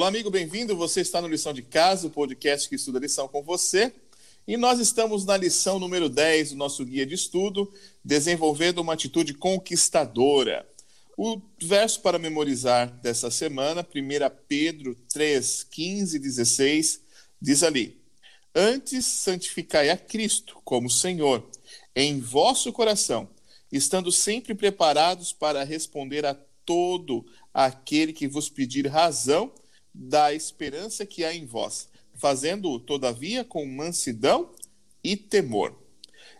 Olá, amigo, bem-vindo. Você está no Lição de Casa, o podcast que estuda lição com você. E nós estamos na lição número 10 do nosso guia de estudo, desenvolvendo uma atitude conquistadora. O verso para memorizar dessa semana, 1 Pedro 3, 15 e 16, diz ali: Antes santificai a Cristo como Senhor em vosso coração, estando sempre preparados para responder a todo aquele que vos pedir razão da esperança que há em vós, fazendo-o, todavia, com mansidão e temor.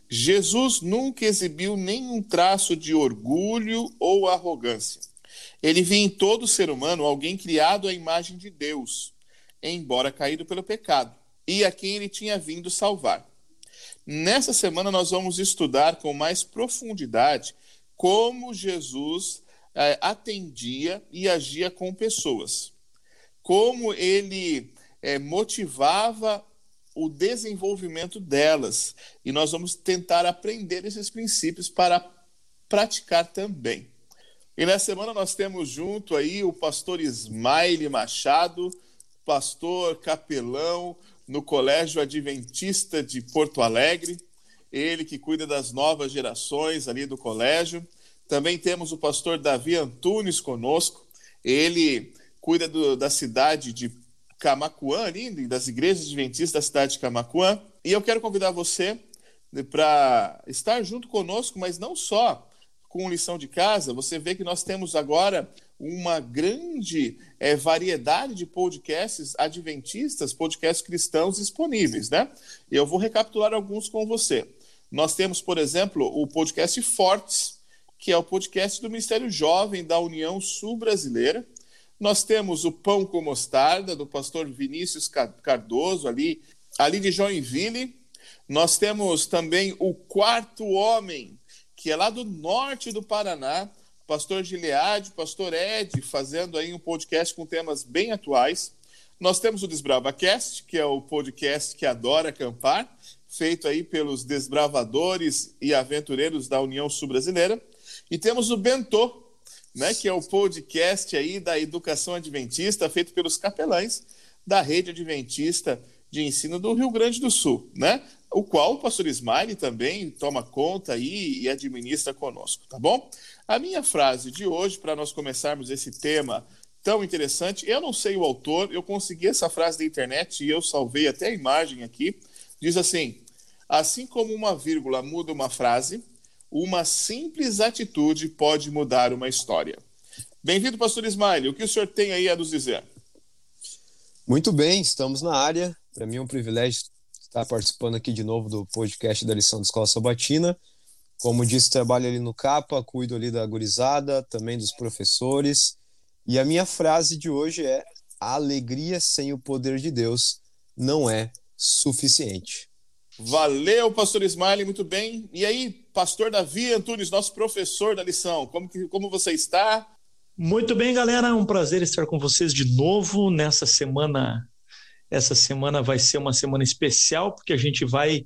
Jesus nunca exibiu nenhum traço de orgulho ou arrogância. Ele via em todo ser humano alguém criado à imagem de Deus, embora caído pelo pecado, e a quem ele tinha vindo salvar. Nessa semana nós vamos estudar com mais profundidade como Jesus eh, atendia e agia com pessoas como ele é, motivava o desenvolvimento delas. E nós vamos tentar aprender esses princípios para praticar também. E nessa semana nós temos junto aí o pastor Ismaile Machado, pastor capelão no Colégio Adventista de Porto Alegre, ele que cuida das novas gerações ali do colégio. Também temos o pastor Davi Antunes conosco, ele cuida do, da cidade de Camacuã, ali, das igrejas adventistas da cidade de Camacuã. E eu quero convidar você para estar junto conosco, mas não só com lição de casa. Você vê que nós temos agora uma grande é, variedade de podcasts adventistas, podcasts cristãos disponíveis, né? Eu vou recapitular alguns com você. Nós temos, por exemplo, o podcast Fortes, que é o podcast do Ministério Jovem da União Sul Brasileira. Nós temos o Pão com Mostarda, do pastor Vinícius Cardoso, ali, ali de Joinville. Nós temos também o Quarto Homem, que é lá do norte do Paraná, pastor Gileade, pastor Ed, fazendo aí um podcast com temas bem atuais. Nós temos o DesbravaCast, que é o podcast que adora acampar, feito aí pelos desbravadores e aventureiros da União Sul-Brasileira. E temos o Bentô, né, que é o podcast aí da educação adventista feito pelos capelães da rede adventista de ensino do Rio Grande do Sul, né? O qual o pastor Smiley também toma conta aí e administra conosco, tá bom? A minha frase de hoje, para nós começarmos esse tema tão interessante, eu não sei o autor, eu consegui essa frase da internet e eu salvei até a imagem aqui, diz assim: assim como uma vírgula muda uma frase, uma simples atitude pode mudar uma história. Bem-vindo, pastor Ismael. O que o senhor tem aí a nos dizer? Muito bem, estamos na área. Para mim é um privilégio estar participando aqui de novo do podcast da lição da Escola Sabatina. Como disse, trabalho ali no CAPA, cuido ali da gurizada, também dos professores. E a minha frase de hoje é: a alegria sem o poder de Deus não é suficiente. Valeu, pastor Smiley, muito bem. E aí, pastor Davi Antunes, nosso professor da lição, como, que, como você está? Muito bem, galera, é um prazer estar com vocês de novo nessa semana. Essa semana vai ser uma semana especial, porque a gente vai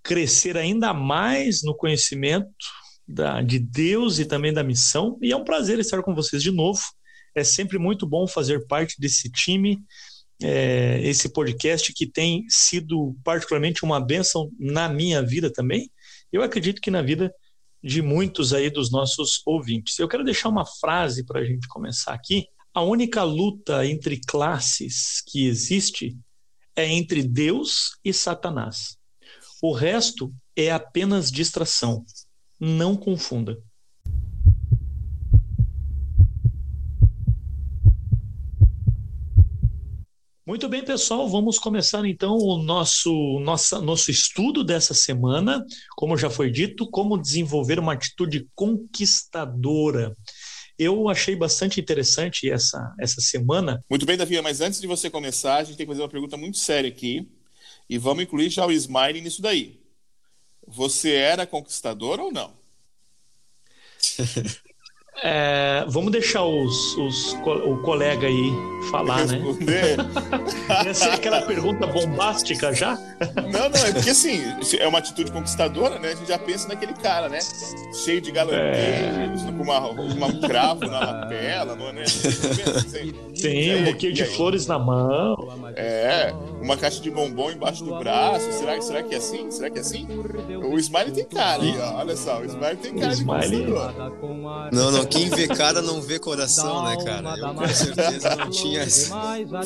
crescer ainda mais no conhecimento da, de Deus e também da missão. E é um prazer estar com vocês de novo. É sempre muito bom fazer parte desse time é, esse podcast que tem sido particularmente uma bênção na minha vida também. Eu acredito que na vida de muitos aí dos nossos ouvintes. Eu quero deixar uma frase para a gente começar aqui. A única luta entre classes que existe é entre Deus e Satanás. O resto é apenas distração. Não confunda. Muito bem, pessoal, vamos começar então o nosso, nossa, nosso estudo dessa semana. Como já foi dito, como desenvolver uma atitude conquistadora. Eu achei bastante interessante essa, essa semana. Muito bem, Davi, mas antes de você começar, a gente tem que fazer uma pergunta muito séria aqui. E vamos incluir já o Smiley nisso daí. Você era conquistador ou não? É, vamos deixar os, os, o colega aí falar, né? Responder. né? Essa é aquela pergunta bombástica já? Não, não, é porque assim, é uma atitude conquistadora, né? A gente já pensa naquele cara, né? Cheio de galanteios, é... com uma, uma, um cravo na lapela, não é? Né? Sim, um buquê de flores na mão. É, uma caixa de bombom embaixo do braço. Será, será que é assim? Será que é assim? O Smiley tem cara, olha só, o Smiley tem cara Smiley... de Não, não, quem vê cara não vê coração, né, cara? Eu com certeza não tinha essa.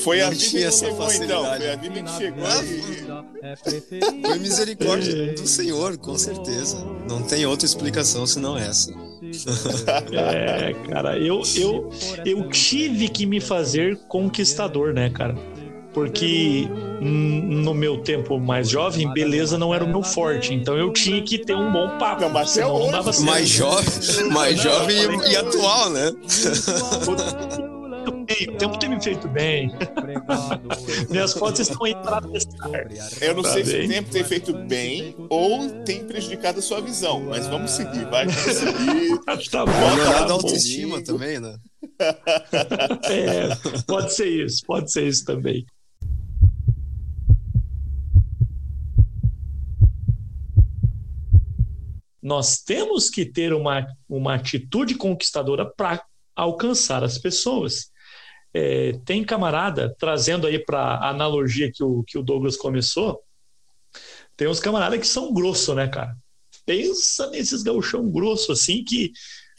Foi a vida que chegou, então. Foi a vida que chegou e... Foi misericórdia do Senhor, com certeza. Não tem outra explicação senão essa. É, cara, eu, eu, eu tive que me fazer conquistador, né, cara? Porque no meu tempo mais jovem, beleza não era o meu forte. Então eu tinha que ter um bom papo. Não, mas senão não dava certo. Mais jovem, mais jovem e, e atual, né? O tempo tem me feito bem. Minhas fotos estão aí para testar. Eu não tá sei bem. se o tempo tem feito bem ou tem prejudicado a sua visão, mas vamos seguir, vai. Vamos seguir. tá bom. Melhorar a autoestima também, né? é, pode ser isso, pode ser isso também. Nós temos que ter uma, uma atitude conquistadora para alcançar as pessoas. É, tem camarada, trazendo aí para a analogia que o, que o Douglas começou, tem uns camaradas que são grosso, né, cara? Pensa nesses gauchão grosso assim que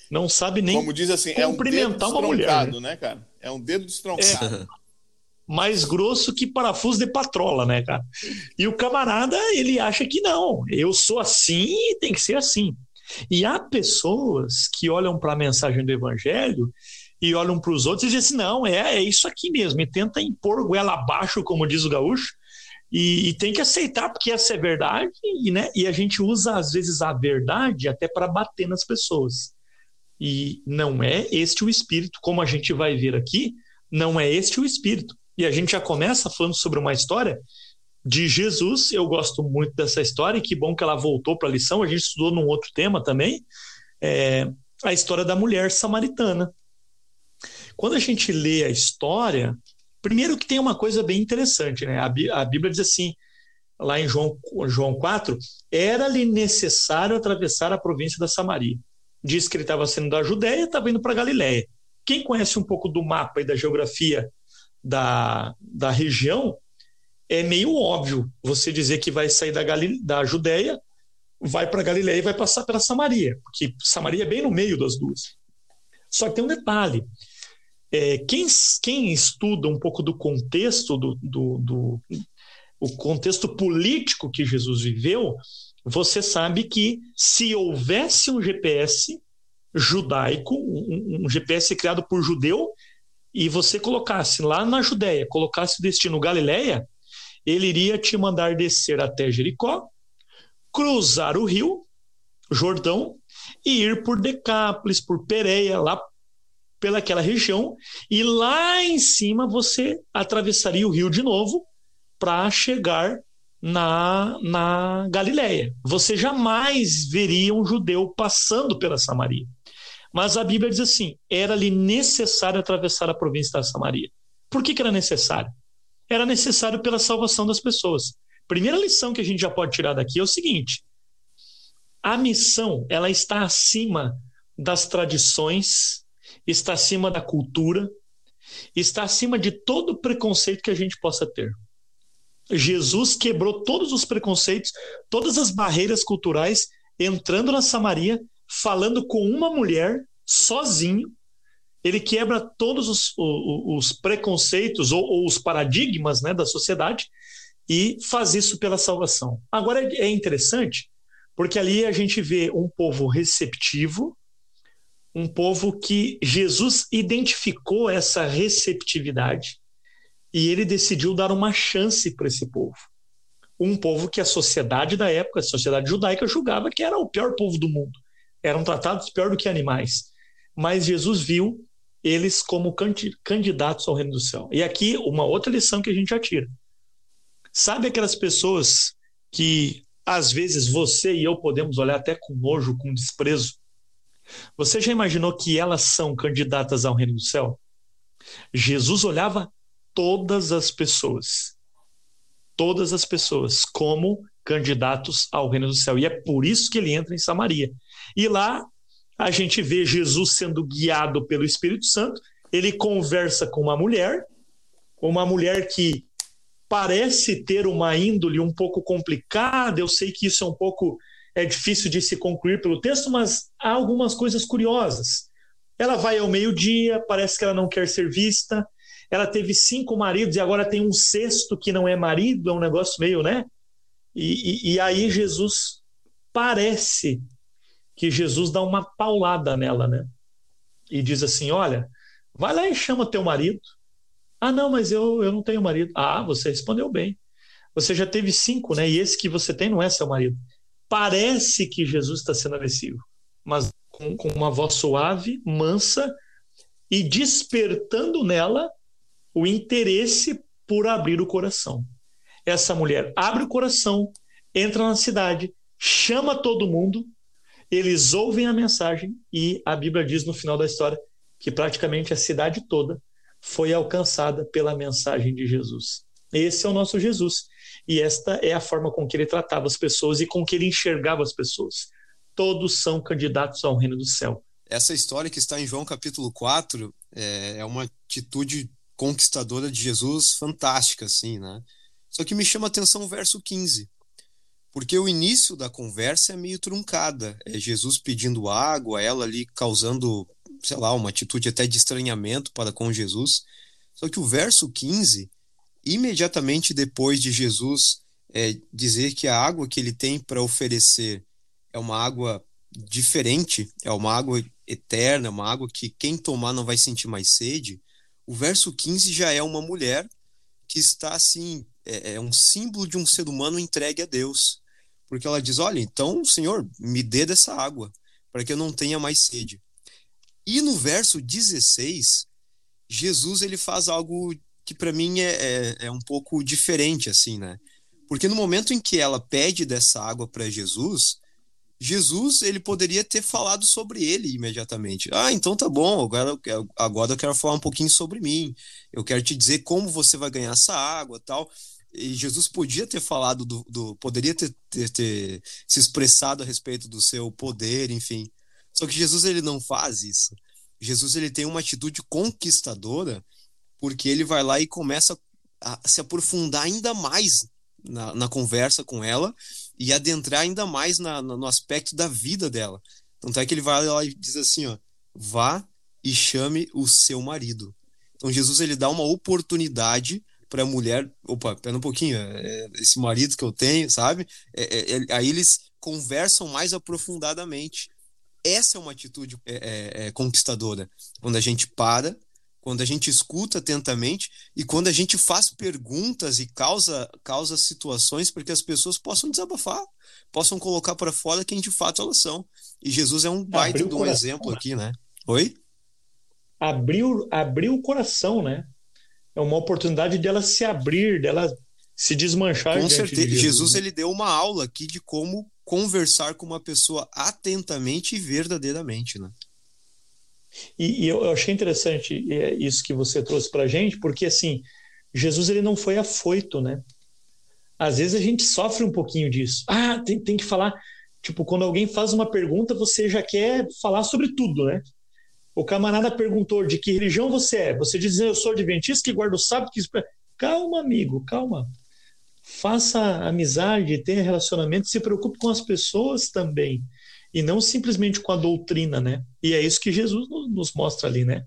não sabe nem Como diz assim, cumprimentar é um uma mulher. Né? né? cara? É um dedo destroncado. É, mais grosso que parafuso de patrola, né, cara? E o camarada, ele acha que não, eu sou assim e tem que ser assim. E há pessoas que olham para a mensagem do evangelho e olham para os outros e dizem assim: não, é, é isso aqui mesmo, e tenta impor goela abaixo, como diz o gaúcho, e, e, tem que aceitar, porque essa é verdade, e, né, e a gente usa, às vezes, a verdade até para bater nas pessoas. E não é este o espírito, como a gente vai ver aqui, não é este o espírito. E a gente já começa falando sobre uma história de Jesus. Eu gosto muito dessa história, e que bom que ela voltou para a lição. A gente estudou num outro tema também, é, a história da mulher samaritana. Quando a gente lê a história, primeiro que tem uma coisa bem interessante, né? A, Bíblia diz assim, lá em João, João 4, era-lhe necessário atravessar a província da Samaria. Diz que ele estava saindo da Judéia e estava indo para Galiléia. Quem conhece um pouco do mapa e da geografia da, da região, é meio óbvio você dizer que vai sair da, Galile, da Judéia, vai para Galiléia e vai passar pela Samaria, porque Samaria é bem no meio das duas. Só que tem um detalhe: é, quem, quem estuda um pouco do contexto, do, do, do, o contexto político que Jesus viveu, você sabe que se houvesse um GPS judaico, um, um GPS criado por judeu, e você colocasse lá na Judéia, colocasse o destino Galiléia, ele iria te mandar descer até Jericó, cruzar o rio Jordão e ir por Decápolis, por Pereia, lá pelaquela região, e lá em cima você atravessaria o rio de novo para chegar na, na Galileia. Você jamais veria um judeu passando pela Samaria. Mas a Bíblia diz assim: era-lhe necessário atravessar a província da Samaria. Por que, que era necessário? Era necessário pela salvação das pessoas. Primeira lição que a gente já pode tirar daqui é o seguinte: a missão ela está acima das tradições está acima da cultura, está acima de todo preconceito que a gente possa ter. Jesus quebrou todos os preconceitos, todas as barreiras culturais, entrando na Samaria, falando com uma mulher, sozinho. Ele quebra todos os, os, os preconceitos ou, ou, os paradigmas né, da sociedade e faz isso pela salvação. Agora é interessante, porque ali a gente vê um povo receptivo, um povo que Jesus identificou essa receptividade e ele decidiu dar uma chance para esse povo. Um povo que a sociedade da época, a sociedade judaica, julgava que era o pior povo do mundo. Eram tratados pior do que animais. Mas Jesus viu eles como candidatos ao reino do céu. E aqui, uma outra lição que a gente já tira. Sabe aquelas pessoas que às vezes você e eu podemos olhar até com nojo, com desprezo, você já imaginou que elas são candidatas ao reino do céu? Jesus olhava todas as pessoas, todas as pessoas, como candidatos ao reino do céu. E é por isso que ele entra em Samaria. E lá a gente vê Jesus sendo guiado pelo Espírito Santo ele conversa com uma mulher, uma mulher que parece ter uma índole um pouco complicada. Eu sei que isso é um pouco é difícil de se concluir pelo texto, mas há algumas coisas curiosas. Ela vai ao meio-dia, parece que ela não quer ser vista. Ela teve cinco maridos e agora tem um sexto que não é marido, é um negócio meio, né? E, e, e aí Jesus parece que Jesus dá uma paulada nela, né? E diz assim: Olha, vai lá e chama teu marido. Ah, não, mas eu, eu não tenho marido. Ah, você respondeu bem. Você já teve cinco, né? E esse que você tem não é seu marido. Parece que Jesus está sendo agressivo, mas com, com uma voz suave, mansa e despertando nela o interesse por abrir o coração. Essa mulher abre o coração, entra na cidade, chama todo mundo, eles ouvem a mensagem e a Bíblia diz no final da história que praticamente a cidade toda foi alcançada pela mensagem de Jesus. Esse é o nosso Jesus. E esta é a forma com que ele tratava as pessoas e com que ele enxergava as pessoas. Todos são candidatos ao reino do céu. Essa história que está em João capítulo 4 é, é uma atitude conquistadora de Jesus fantástica, assim, né? Só que me chama a atenção o verso 15, porque o início da conversa é meio truncada. É Jesus pedindo água, ela ali causando, sei lá, uma atitude até de estranhamento para com Jesus. Só que o verso 15 imediatamente depois de Jesus é, dizer que a água que ele tem para oferecer é uma água diferente, é uma água eterna, uma água que quem tomar não vai sentir mais sede, o verso 15 já é uma mulher que está assim, é, é um símbolo de um ser humano entregue a Deus. Porque ela diz: Olha, então, Senhor, me dê dessa água, para que eu não tenha mais sede. E no verso 16, Jesus ele faz algo que para mim é, é, é, um pouco diferente, assim, né? Porque no momento em que ela pede dessa água para Jesus, Jesus ele poderia ter falado sobre ele imediatamente. Ah, então tá bom, agora, agora eu quero falar um pouquinho sobre mim. Eu quero te dizer como você vai ganhar essa água tal. E Jesus podia ter falado do, do poderia ter, ter, ter se expressado a respeito do seu poder, enfim. Só que Jesus ele não faz isso. Jesus ele tem uma atitude conquistadora porque ele vai lá e começa a se aprofundar ainda mais na, na conversa com ela e adentrar ainda mais na, no aspecto da vida dela. Tanto é que ele vai lá e diz assim, ó, vá e chame o seu marido. Então Jesus ele dá uma oportunidade para a mulher, opa, pera um pouquinho, é, esse marido que eu tenho, sabe? É, é, é aí eles conversam mais aprofundadamente. Essa é uma atitude é, é, é, conquistadora, quando a gente para quando a gente escuta atentamente e quando a gente faz perguntas e causa, causa situações para que as pessoas possam desabafar, possam colocar para fora quem de fato elas são. E Jesus é um baita de um exemplo né? aqui, né? Oi? Abriu, abriu o coração, né? É uma oportunidade dela se abrir, dela se desmanchar. Com certeza. De Jesus, Jesus né? ele deu uma aula aqui de como conversar com uma pessoa atentamente e verdadeiramente, né? E, e eu, achei interessante é, isso que você trouxe para a gente, porque assim, Jesus ele não foi afoito, né? Às vezes a gente sofre um pouquinho disso. Ah, tem, tem que falar. Tipo, quando alguém faz uma pergunta, você já quer falar sobre tudo, né? O camarada perguntou de que religião você é. Você diz, eu sou adventista que guarda o sábado. Que... Calma, amigo, calma. Faça amizade, tenha relacionamento, se preocupe com as pessoas também e não simplesmente com a doutrina, né? E é isso que Jesus nos mostra ali, né?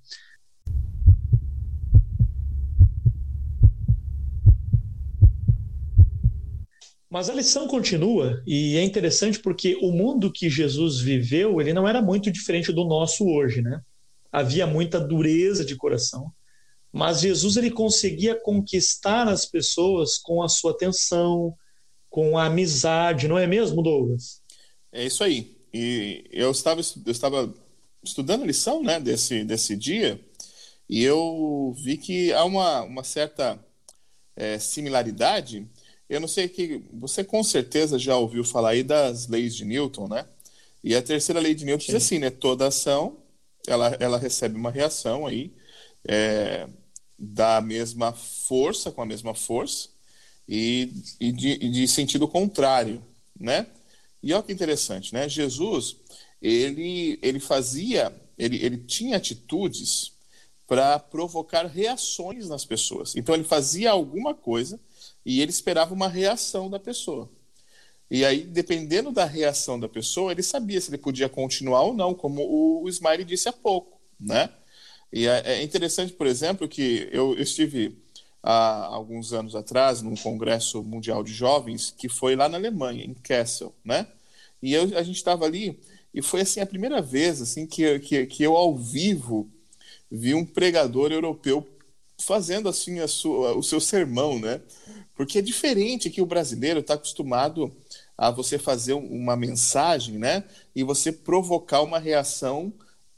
Mas a lição continua e é interessante porque o mundo que Jesus viveu, ele não era muito diferente do nosso hoje, né? Havia muita dureza de coração, mas Jesus ele conseguia conquistar as pessoas com a sua atenção, com a amizade, não é mesmo, Douglas? É isso aí. E eu estava, eu estava estudando lição né, desse, desse dia e eu vi que há uma, uma certa é, similaridade. Eu não sei que você com certeza já ouviu falar aí das leis de Newton, né? E a terceira lei de Newton Sim. diz assim, né? Toda ação ela, ela recebe uma reação aí é, da mesma força, com a mesma força e, e, de, e de sentido contrário, né? E olha que interessante, né? Jesus, ele, ele fazia, ele, ele tinha atitudes para provocar reações nas pessoas. Então ele fazia alguma coisa e ele esperava uma reação da pessoa. E aí, dependendo da reação da pessoa, ele sabia se ele podia continuar ou não, como o Smiley disse há pouco, né? E é, é interessante, por exemplo, que eu, estive há alguns anos atrás num congresso mundial de jovens que foi lá na Alemanha, em Kassel, né? E eu, a gente estava ali e foi assim a primeira vez assim que, que, que eu ao vivo vi um pregador europeu fazendo assim a sua, o seu sermão, né? Porque é diferente que o brasileiro está acostumado a você fazer uma mensagem, né? E você provocar uma reação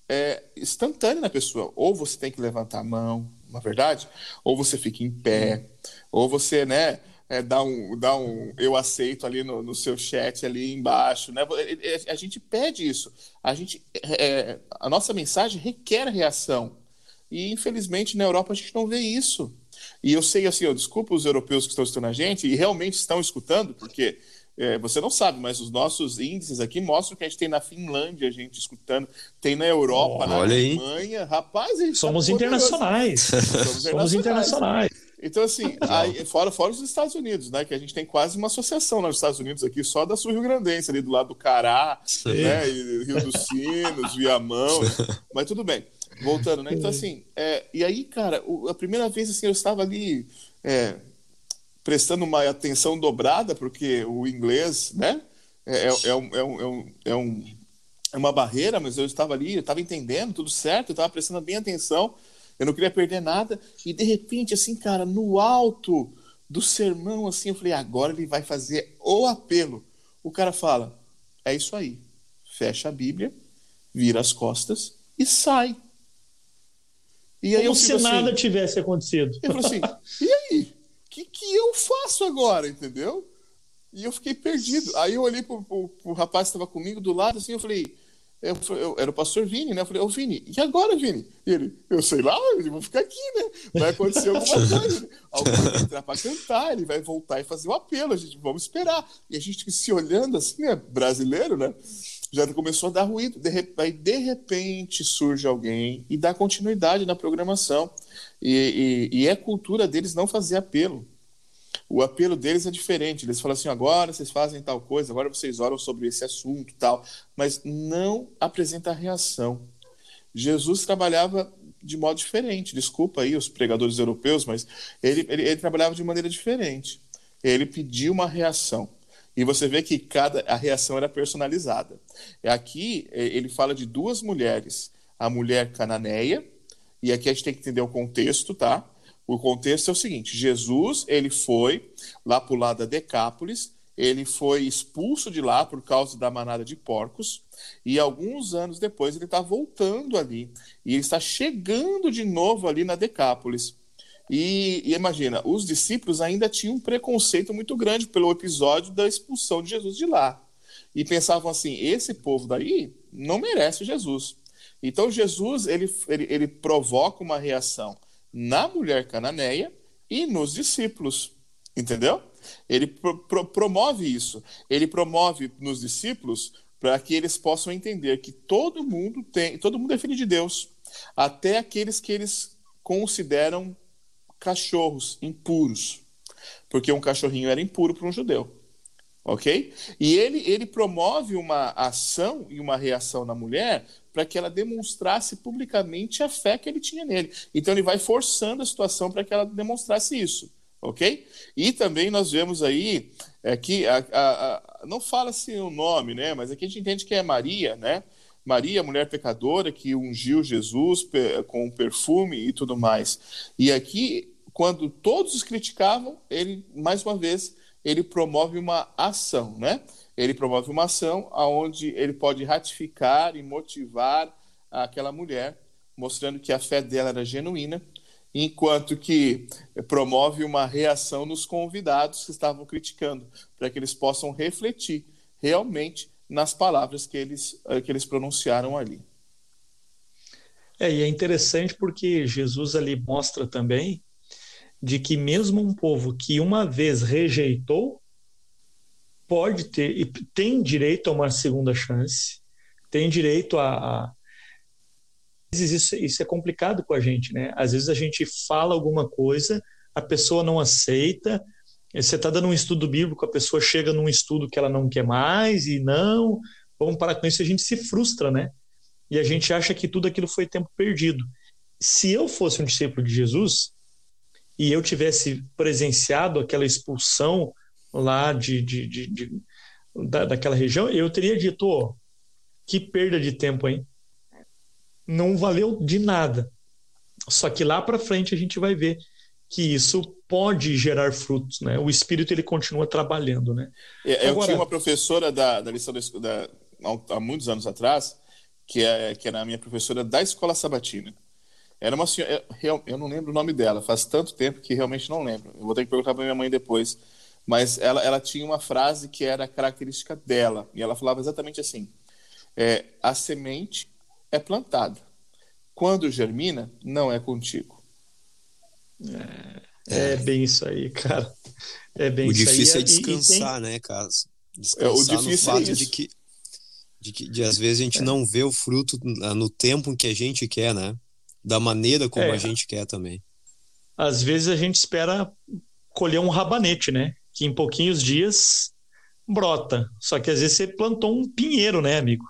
é, instantânea na pessoa. Ou você tem que levantar a mão, na verdade, ou você fica em pé, ou você, né? É, dá, um, dá um eu aceito ali no, no seu chat ali embaixo, né? A gente pede isso. A gente, é, a nossa mensagem requer reação. E infelizmente na Europa a gente não vê isso. E eu sei assim, eu desculpa os europeus que estão escutando a gente e realmente estão escutando, porque é, você não sabe, mas os nossos índices aqui mostram que a gente tem na Finlândia, a gente escutando, tem na Europa, oh, na Alemanha. Aí. Rapaz, a gente Somos tá internacionais. Somos, Somos internacionais. Então, assim, aí, fora, fora os Estados Unidos, né? Que a gente tem quase uma associação nos Estados Unidos aqui, só da Sul Rio Grandense, ali do lado do Cará, né? E Rio dos Sinos, Viamão. Né? Mas tudo bem. Voltando, né? Então, assim, é, e aí, cara, a primeira vez assim, eu estava ali é, prestando uma atenção dobrada, porque o inglês, né? É, é, é, um, é, um, é, um, é uma barreira, mas eu estava ali, eu estava entendendo tudo certo, eu estava prestando bem atenção, eu não queria perder nada, e de repente, assim, cara, no alto do sermão, assim, eu falei, agora ele vai fazer o apelo. O cara fala, é isso aí, fecha a Bíblia, vira as costas e sai. E aí Como se assim, nada tivesse acontecido. Eu falei assim, e que, que eu faço agora, entendeu? E eu fiquei perdido. Aí eu olhei pro, pro, pro rapaz que estava comigo do lado, assim, eu falei, eu, eu, era o pastor Vini, né? Eu falei, ô Vini, e agora, Vini? E ele, eu sei lá, eu vou ficar aqui, né? Vai acontecer alguma coisa. Né? Alguém vai entrar para cantar, ele vai voltar e fazer o apelo, a gente, vamos esperar. E a gente se olhando assim, né? Brasileiro, né? já começou a dar ruído. De, aí, de repente, surge alguém e dá continuidade na programação. E, e, e, é cultura deles não fazer apelo. O apelo deles é diferente. Eles falam assim: agora vocês fazem tal coisa, agora vocês oram sobre esse assunto tal, mas não apresenta reação. Jesus trabalhava de modo diferente. Desculpa aí os pregadores europeus, mas ele, ele, ele trabalhava de maneira diferente. Ele pediu uma reação. E você vê que cada a reação era personalizada. Aqui é, ele fala de duas mulheres, a mulher cananeia, e aqui a gente tem que entender o contexto, tá? O contexto é o seguinte: Jesus ele foi lá para o lado da Decápolis, ele foi expulso de lá por causa da manada de porcos, e alguns anos depois ele está voltando ali, e ele está chegando de novo ali na Decápolis. E, e, imagina, os discípulos ainda tinham um preconceito muito grande pelo episódio da expulsão de Jesus de lá. E pensavam assim: esse povo daí não merece Jesus. Então Jesus ele, ele, ele provoca uma reação na mulher cananeia e nos discípulos. Entendeu? Ele pro, pro, promove isso. Ele promove nos discípulos para que eles possam entender que todo mundo tem, todo mundo é filho de Deus, até aqueles que eles consideram cachorros impuros, porque um cachorrinho era impuro para um judeu. Ok? E ele, ele promove uma ação e uma reação na mulher para que ela demonstrasse publicamente a fé que ele tinha nele. Então ele vai forçando a situação para que ela demonstrasse isso. Ok? E também nós vemos aí é, que a, a, a, não fala-se o nome, né? Mas aqui a gente entende que é Maria, né? Maria, mulher pecadora, que ungiu Jesus com perfume e tudo mais. E aqui, quando todos os criticavam, ele, mais uma vez, ele promove uma ação, né? Ele promove uma ação onde ele pode ratificar e motivar aquela mulher, mostrando que a fé dela era genuína, enquanto que promove uma reação nos convidados que estavam criticando, para que eles possam refletir realmente nas palavras que eles, eh, que eles pronunciaram ali. É, e é interessante porque Jesus ali mostra também de que mesmo um povo que uma vez rejeitou pode ter e tem direito a uma segunda chance, tem direito a, a isso, isso é complicado com a gente, né? Às vezes a gente fala alguma coisa, a pessoa não aceita, você está dando um estudo bíblico, a pessoa chega num estudo que ela não quer mais e não, vamos parar com isso, a gente se frustra, né? E a gente acha que tudo aquilo foi tempo perdido. Se eu fosse um discípulo de Jesus e eu tivesse presenciado aquela expulsão lá de, de, de, de da, daquela região, eu teria dito, oh, que perda de tempo, hein? Não valeu de nada. Só que lá para frente a gente vai ver que isso pode gerar frutos, né? O espírito ele continua trabalhando, né? É, eu Agora, tinha uma professora da, da lição da, há muitos anos atrás que, é, que era a minha professora da escola sabatina. Era uma senhora, eu, eu não lembro o nome dela, faz tanto tempo que realmente não lembro. Eu vou ter que perguntar para minha mãe depois. Mas ela, ela tinha uma frase que era característica dela, e ela falava exatamente assim: é, a semente é plantada. Quando germina, não é contigo. É, é bem isso aí, cara. É bem o isso difícil aí. é descansar, tem... né, Caso? Descansar é, o difícil no fato é de que de que de, às vezes a gente é. não vê o fruto no tempo que a gente quer, né? Da maneira como é. a gente quer também. Às vezes a gente espera colher um rabanete, né? Que em pouquinhos dias brota. Só que às vezes você plantou um pinheiro, né, amigo?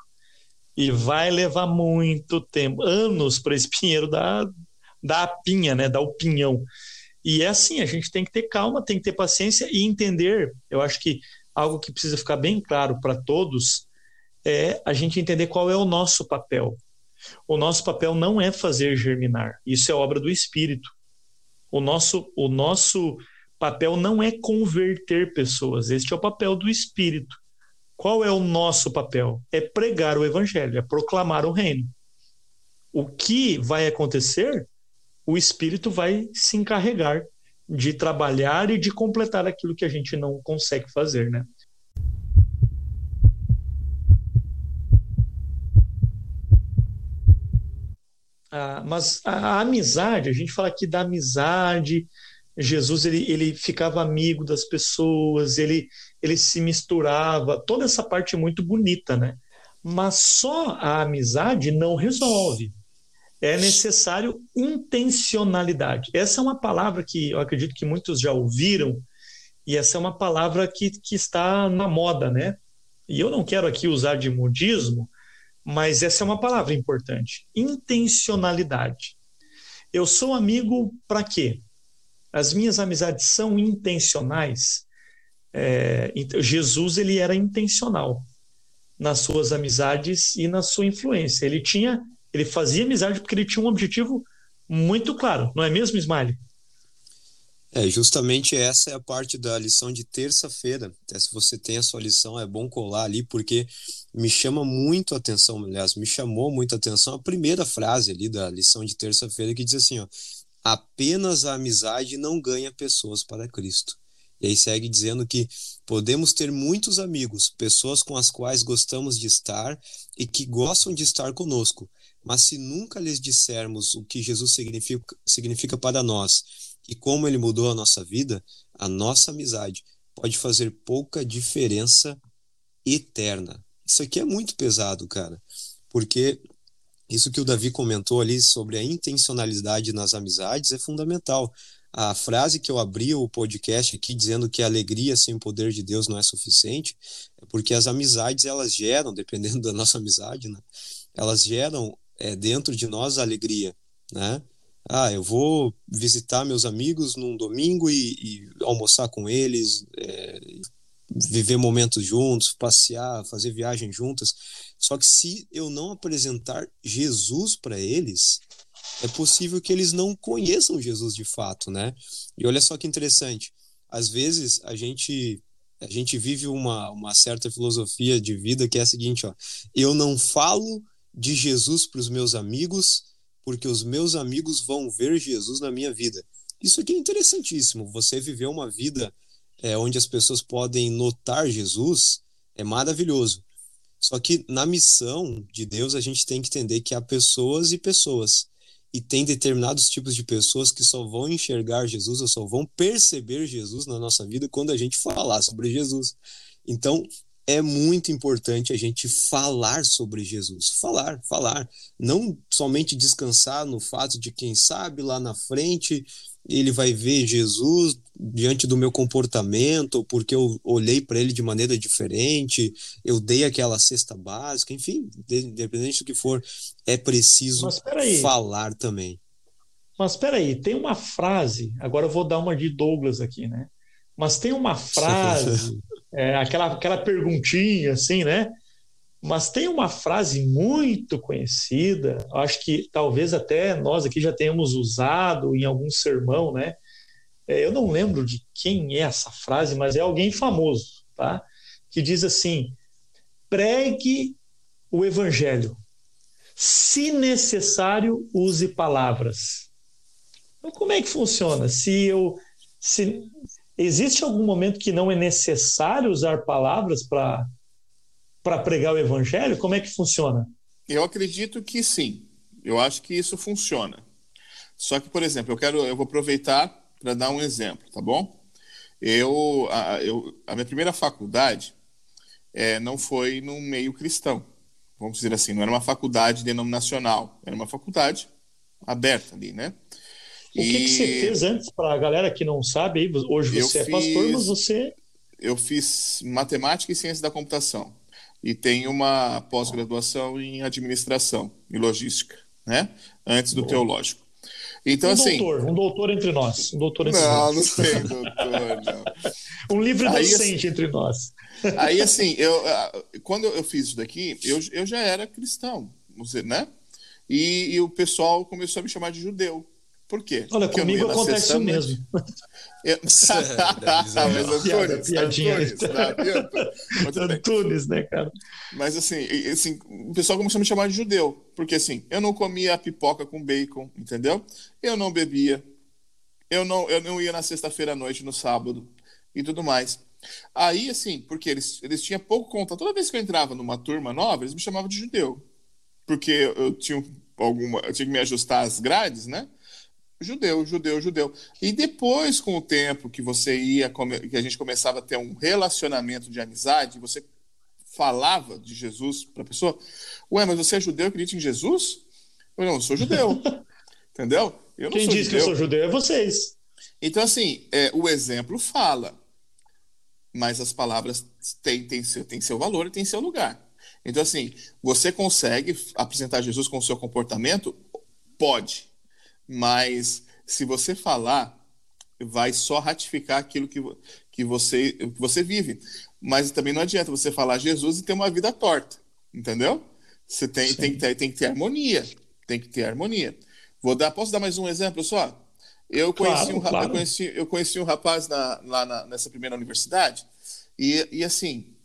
E vai levar muito tempo, anos para esse pinheiro dar, dar a pinha, né? Dar o pinhão. E é assim, a gente tem que ter calma, tem que ter paciência e entender. Eu acho que algo que precisa ficar bem claro para todos é a gente entender qual é o nosso papel. O nosso papel não é fazer germinar, isso é obra do Espírito. O nosso, o nosso papel não é converter pessoas, este é o papel do Espírito. Qual é o nosso papel? É pregar o Evangelho, é proclamar o reino. O que vai acontecer? O Espírito vai se encarregar de trabalhar e de completar aquilo que a gente não consegue fazer, né? Ah, mas a, a, amizade, a gente fala aqui da amizade, Jesus ele, ele ficava amigo das pessoas, ele, ele se misturava, toda essa parte muito bonita, né? Mas só a amizade não resolve. É necessário intencionalidade. Essa é uma palavra que eu acredito que muitos já ouviram, e essa é uma palavra que, que está na moda, né? E eu não quero aqui usar de modismo, mas essa é uma palavra importante: intencionalidade. Eu sou amigo para quê? As minhas amizades são intencionais. É, Jesus ele era intencional nas suas amizades e na sua influência. Ele tinha, ele fazia amizade porque ele tinha um objetivo muito claro, não é mesmo, Smiley? É, justamente essa é a parte da lição de terça-feira. Se você tem a sua lição, é bom colar ali, porque me chama muito a atenção, aliás, me chamou muito a atenção a primeira frase ali da lição de terça-feira que diz assim, ó, apenas a amizade não ganha pessoas para Cristo. E aí segue dizendo que podemos ter muitos amigos, pessoas com as quais gostamos de estar e que gostam de estar conosco, mas se nunca lhes dissermos o que Jesus significa, significa para nós e como ele mudou a nossa vida, a nossa amizade pode fazer pouca diferença eterna. Isso aqui é muito pesado, cara, porque isso que o Davi comentou ali sobre a intencionalidade nas amizades é fundamental. A frase que eu abri o podcast aqui dizendo que a alegria sem o poder de Deus não é suficiente, é porque as amizades elas geram, dependendo da nossa amizade, né? Elas geram é, dentro de nós a alegria, né? ah, eu vou visitar meus amigos num domingo e, e almoçar com eles, é, viver momentos juntos, passear, fazer viagem juntas. Só que se eu não apresentar Jesus para eles, é possível que eles não conheçam Jesus de fato, né? E olha só que interessante. Às vezes a gente a gente vive uma, uma certa filosofia de vida que é a seguinte, ó, eu não falo de Jesus para os meus amigos porque os meus amigos vão ver Jesus na minha vida. Isso aqui é interessantíssimo. Você viver uma vida é, onde as pessoas podem notar Jesus é maravilhoso. Só que na missão de Deus a gente tem que entender que há pessoas e pessoas. E tem determinados tipos de pessoas que só vão enxergar Jesus ou só vão perceber Jesus na nossa vida quando a gente falar sobre Jesus. Então, é muito importante a gente falar sobre Jesus. Falar, falar. Não somente descansar no fato de quem sabe lá na frente ele vai ver Jesus diante do meu comportamento, porque eu olhei para ele de maneira diferente, eu dei aquela cesta básica, enfim, independente do que for, é preciso falar também. Mas espera aí, tem uma frase, agora eu vou dar uma de Douglas aqui, né? Mas tem uma frase, é, aquela, aquela perguntinha assim, né? Mas tem uma frase muito conhecida, acho que talvez até nós aqui já tenhamos usado em algum sermão, né? É, eu não lembro de quem é essa frase, mas é alguém famoso, tá? Que diz assim: pregue o evangelho. Se necessário, use palavras. Então, como é que funciona? Se eu. Se, existe algum momento que não é necessário usar palavras para para pregar o evangelho? Como é que funciona? Eu acredito que sim. Eu acho que isso funciona. Só que, por exemplo, eu quero, eu vou aproveitar para dar um exemplo, tá bom? Eu, a, eu, a minha primeira faculdade é, não foi no meio cristão, vamos dizer assim, não era uma faculdade denominacional, era uma faculdade aberta ali, né? O que, que você fez antes para a galera que não sabe? Hoje você eu é fiz, pastor, mas você. Eu fiz matemática e ciência da computação e tem uma pós-graduação em administração e logística, né? Antes do Boa. teológico. Então, um assim. Doutor, um doutor entre nós. Um doutor entre não, nós. não tem doutor, não. um livre aí, docente assim, entre nós. Aí, assim, eu, quando eu fiz isso daqui, eu, eu já era cristão, né? E, e o pessoal começou a me chamar de judeu. Por quê? Olha, Porque comigo acontece o mesmo. Eu... mas Antunes, piadinha. Antunes, né, cara? Mas assim, assim, o pessoal começou a me chamar de judeu. Porque assim, eu não comia pipoca com bacon, entendeu? Eu não bebia. Eu não, eu não ia na sexta-feira à noite, no sábado e tudo mais. Aí, assim, porque eles, eles tinham pouco contato. Toda vez que eu entrava numa turma nova, eles me chamavam de judeu. Porque eu tinha alguma. Eu tinha que me ajustar às grades, né? Judeu, judeu, judeu. E depois, com o tempo que você ia, que a gente começava a ter um relacionamento de amizade, você falava de Jesus para a pessoa, ué, mas você é judeu, acredita em Jesus? Eu não, eu sou judeu. Entendeu? Eu Quem disse que eu sou judeu é vocês. Então, assim, é, o exemplo fala, mas as palavras têm, têm, seu, têm seu valor e têm seu lugar. Então, assim, você consegue apresentar Jesus com o seu comportamento? Pode mas se você falar, vai só ratificar aquilo que, que, você, que você vive. Mas também não adianta você falar Jesus e ter uma vida torta, entendeu? Você tem, tem, que ter, tem que ter harmonia. Tem que ter harmonia. Vou dar, posso dar mais um exemplo só? Eu conheci, claro, um, claro. eu conheci, eu conheci um rapaz na, lá na, nessa primeira universidade, e, e assim,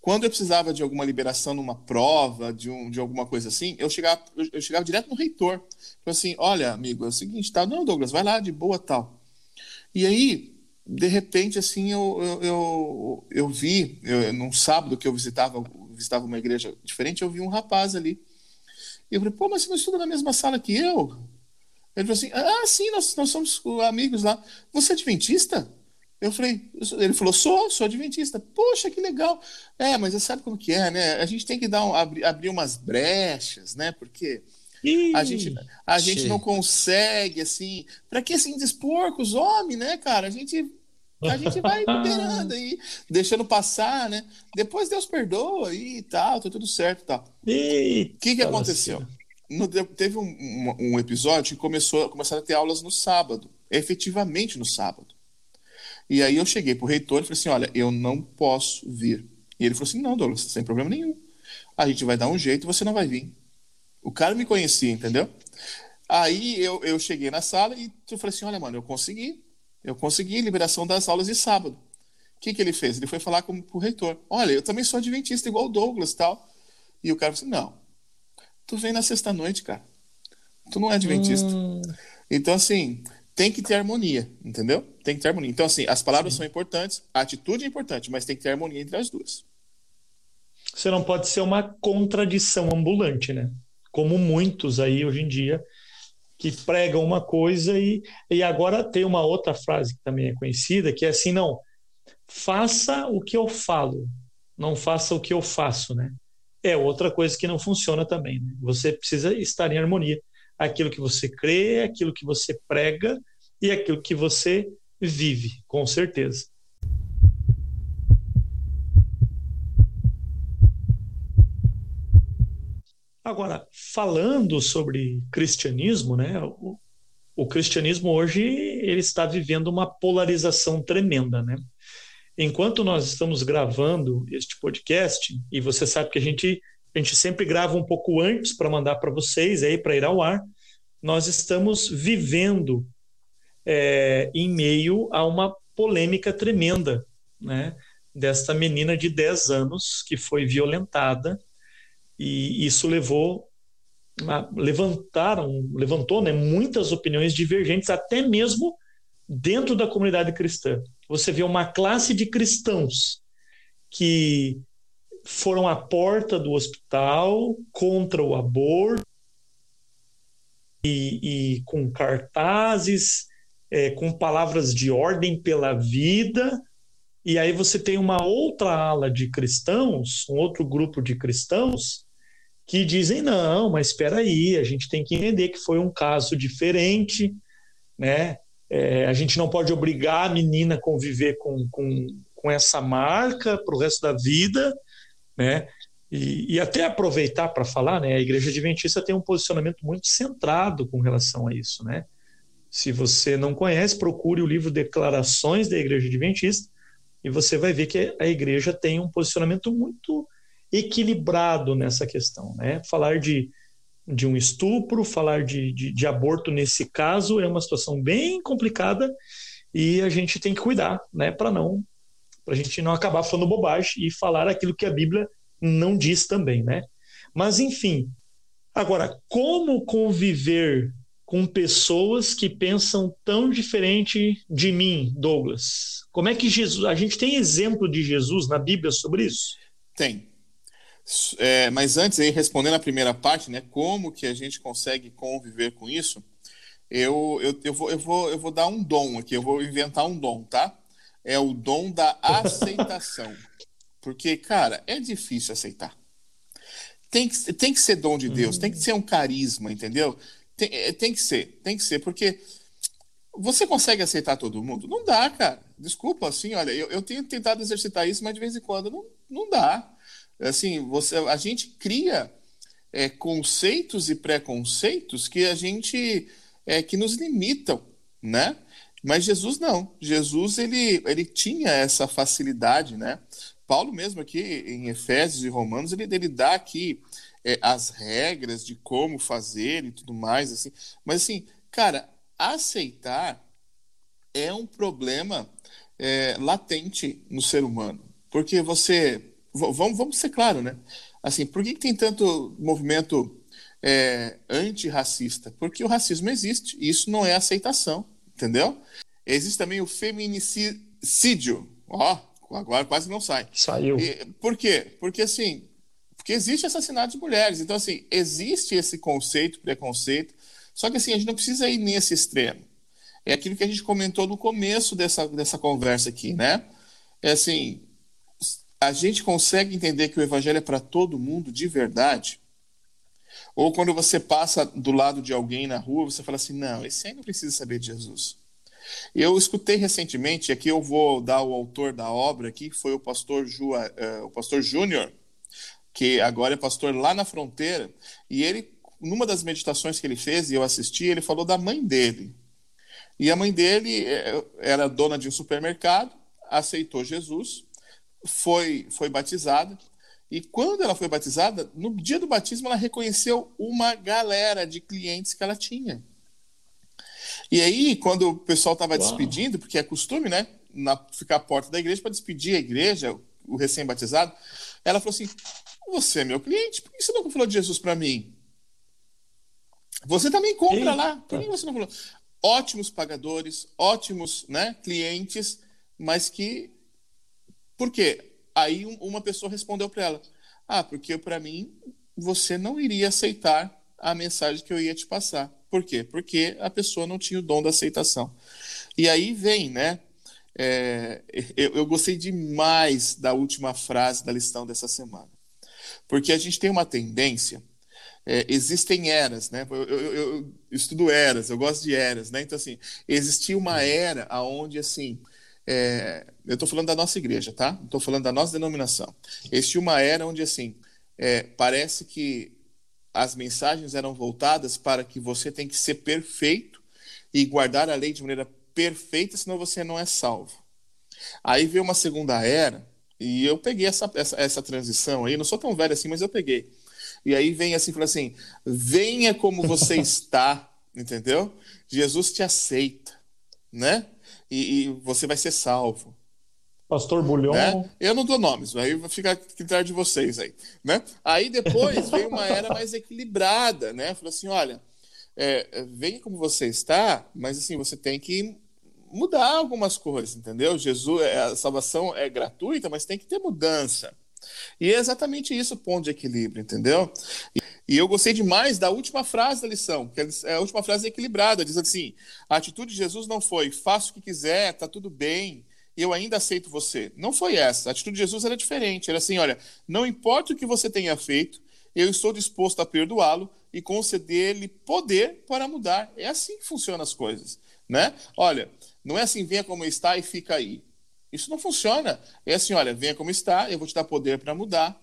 quando eu precisava de alguma liberação numa prova, de, um, de alguma coisa assim, eu chegava, eu chegava direto no reitor. Falei assim: olha, amigo, é o seguinte, tá? Não, Douglas, vai lá de boa tal. E aí, de repente, assim, eu, eu, eu, eu vi, eu, num sábado que eu visitava, visitava uma igreja diferente, eu vi um rapaz ali. E eu falei: pô, mas você não estuda na mesma sala que eu? Ele falou assim: ah, sim, nós, nós somos amigos lá. Você é adventista? Eu falei, ele falou, sou, sou adventista. Poxa, que legal. É, mas você sabe como que é, né? A gente tem que dar um, abrir, abrir umas brechas, né? Porque a gente, a gente não consegue, assim. Para que assim dispor com os homens, né, cara? A gente, a gente vai liberando aí, deixando passar, né? Depois Deus perdoa e tal, tá tudo certo e tal. O que, que aconteceu? No, teve um, um, um, episódio que começou, começaram a ter aulas no sábado, efetivamente no sábado. E aí eu cheguei pro reitor e falei assim: olha, eu não posso vir. E ele falou assim: não, Douglas, sem problema nenhum. A gente vai dar um jeito e você não vai vir. O cara me conhecia, entendeu? Aí eu, eu cheguei na sala e eu falei assim: olha, mano, eu consegui. Eu consegui liberação das aulas de sábado. O que, que ele fez? Ele foi falar com, o reitor: olha, eu também sou adventista igual o Douglas tal. E o cara falou assim: não, tu vem na sexta-noite, cara. Tu não é adventista. Hum. Então, assim, tem que ter harmonia, entendeu? Tem que ter harmonia. Então, assim, as palavras Sim. são importantes, a atitude é importante, mas tem que ter harmonia entre as duas. Você não pode ser uma contradição ambulante, né? Como muitos aí hoje em dia que pregam uma coisa e, e agora tem uma outra frase que também é conhecida, que é assim, não, faça o que eu falo, não faça o que eu faço, né? É outra coisa que não funciona também. Né? Você precisa estar em harmonia. Aquilo que você crê, aquilo que você prega e aquilo que você vive, com certeza. Agora, falando sobre cristianismo, né? O, o, cristianismo hoje ele está vivendo uma polarização tremenda, né? Enquanto nós estamos gravando este podcast, e você sabe que a gente, a gente sempre grava um pouco antes para mandar para vocês aí para ir ao ar, nós estamos vivendo é, em meio a uma polêmica tremenda, né? Desta menina de 10 anos que foi violentada e isso levou levantaram levantou né, muitas opiniões divergentes até mesmo dentro da comunidade cristã você vê uma classe de cristãos que foram à porta do hospital contra o aborto e, e com cartazes é, com palavras de ordem pela vida e aí você tem uma outra ala de cristãos um outro grupo de cristãos que dizem não, mas espera aí, a gente tem que entender que foi um caso diferente, né? É, a gente não pode obrigar a menina a conviver com, com, com essa marca para o resto da vida, né? E, e até aproveitar para falar, né? A Igreja Adventista tem um posicionamento muito centrado com relação a isso, né? Se você não conhece, procure o livro Declarações da Igreja Adventista e você vai ver que a igreja tem um posicionamento muito equilibrado nessa questão. Né? Falar de, de um estupro, falar de, de, de aborto nesse caso é uma situação bem complicada e a gente tem que cuidar né, para não para a gente não acabar falando bobagem e falar aquilo que a Bíblia não diz também, né? Mas enfim, agora como conviver com pessoas que pensam tão diferente de mim, Douglas? Como é que Jesus? A gente tem exemplo de Jesus na Bíblia sobre isso? Tem. É, mas antes, aí, respondendo a primeira parte, né, como que a gente consegue conviver com isso, eu, eu, eu, vou, eu, vou, eu vou dar um dom aqui, eu vou inventar um dom, tá? É o dom da aceitação. Porque, cara, é difícil aceitar. Tem que, tem que ser dom de Deus, tem que ser um carisma, entendeu? Tem, é, tem que ser, tem que ser, porque você consegue aceitar todo mundo? Não dá, cara. Desculpa, assim, olha, eu, eu tenho tentado exercitar isso, mas de vez em quando não, não dá assim, você, a gente cria é, conceitos e preconceitos que a gente é, que nos limitam, né? Mas Jesus não. Jesus ele, ele tinha essa facilidade, né? Paulo mesmo aqui em Efésios e Romanos ele, ele dá aqui é, as regras de como fazer e tudo mais assim. Mas assim, cara, aceitar é um problema é, latente no ser humano, porque você vamos, vamos ser claro, né? Assim, por que, que tem tanto movimento é, antirracista? Porque o racismo existe, e isso não é aceitação, entendeu? Existe também o feminicídio. Ó, agora quase não sai. Saiu. E, por quê? Porque assim, porque existe assassinato de mulheres. Então, assim, existe esse conceito, preconceito. Só que assim, a gente não precisa ir nesse extremo. É aquilo que a gente comentou no começo dessa, dessa conversa aqui, né? É assim, a gente consegue entender que o evangelho é para todo mundo de verdade? Ou quando você passa do lado de alguém na rua, você fala assim: não, esse aí não precisa saber de Jesus. Eu escutei recentemente, aqui eu vou dar o autor da obra aqui, que foi o pastor, Ju, uh, o pastor Júnior, que agora é pastor lá na fronteira, e ele, numa das meditações que ele fez, e eu assisti, ele falou da mãe dele. E a mãe dele eh, era dona de um supermercado, aceitou Jesus, foi, foi batizada. E quando ela foi batizada, no dia do batismo, ela reconheceu uma galera de clientes que ela tinha. E aí, quando o pessoal estava despedindo, porque é costume, né? Na, ficar à porta da igreja para despedir a igreja, o recém-batizado, ela falou assim: Você é meu cliente, por que você nunca falou de Jesus para mim? Você também compra Eita. lá, por que você não falou? Ótimos pagadores, ótimos né, clientes, mas que por quê? Aí uma pessoa respondeu para ela: Ah, porque para mim você não iria aceitar a mensagem que eu ia te passar. Por quê? Porque a pessoa não tinha o dom da aceitação. E aí vem, né? é, eu, eu gostei demais da última frase da lição dessa semana. Porque a gente tem uma tendência é, existem eras, né? Eu, eu, eu, estudo eras, eu gosto de eras, né? Então, assim, existia uma era onde, assim, é, eu estou falando da nossa igreja, tá? Estou falando da nossa denominação. Existia uma era onde, assim, é, parece que as mensagens eram voltadas para que você tem que ser perfeito e guardar a lei de maneira perfeita, senão você não é salvo. Aí veio uma segunda era, e eu peguei essa, essa, essa transição aí, não sou tão velho assim, mas eu peguei. E aí vem assim, fala assim: venha como você está, entendeu? Jesus te aceita, né? E, e você vai ser salvo. Pastor Bulhão. Né? Eu não dou nomes, aí vai ficar critério de vocês aí, né? Aí depois veio uma era mais equilibrada, né? Falou assim, olha, é, venha como você está, mas assim, você tem que mudar algumas coisas, entendeu? Jesus, é, a salvação é gratuita, mas tem que ter mudança. E é exatamente isso o ponto de equilíbrio, entendeu? E, eu gostei demais da última frase da lição, que é a última frase equilibrada, diz assim: a atitude de Jesus não foi faça o que quiser, tá tudo bem, eu ainda aceito você. Não foi essa. A atitude de Jesus era diferente. Era assim: olha, não importa o que você tenha feito, eu estou disposto a perdoá-lo e conceder-lhe poder para mudar. É assim que funcionam as coisas, né? Olha, não é assim, venha como está e fica aí. Isso não funciona. É assim, olha, venha como está, eu vou te dar poder para mudar.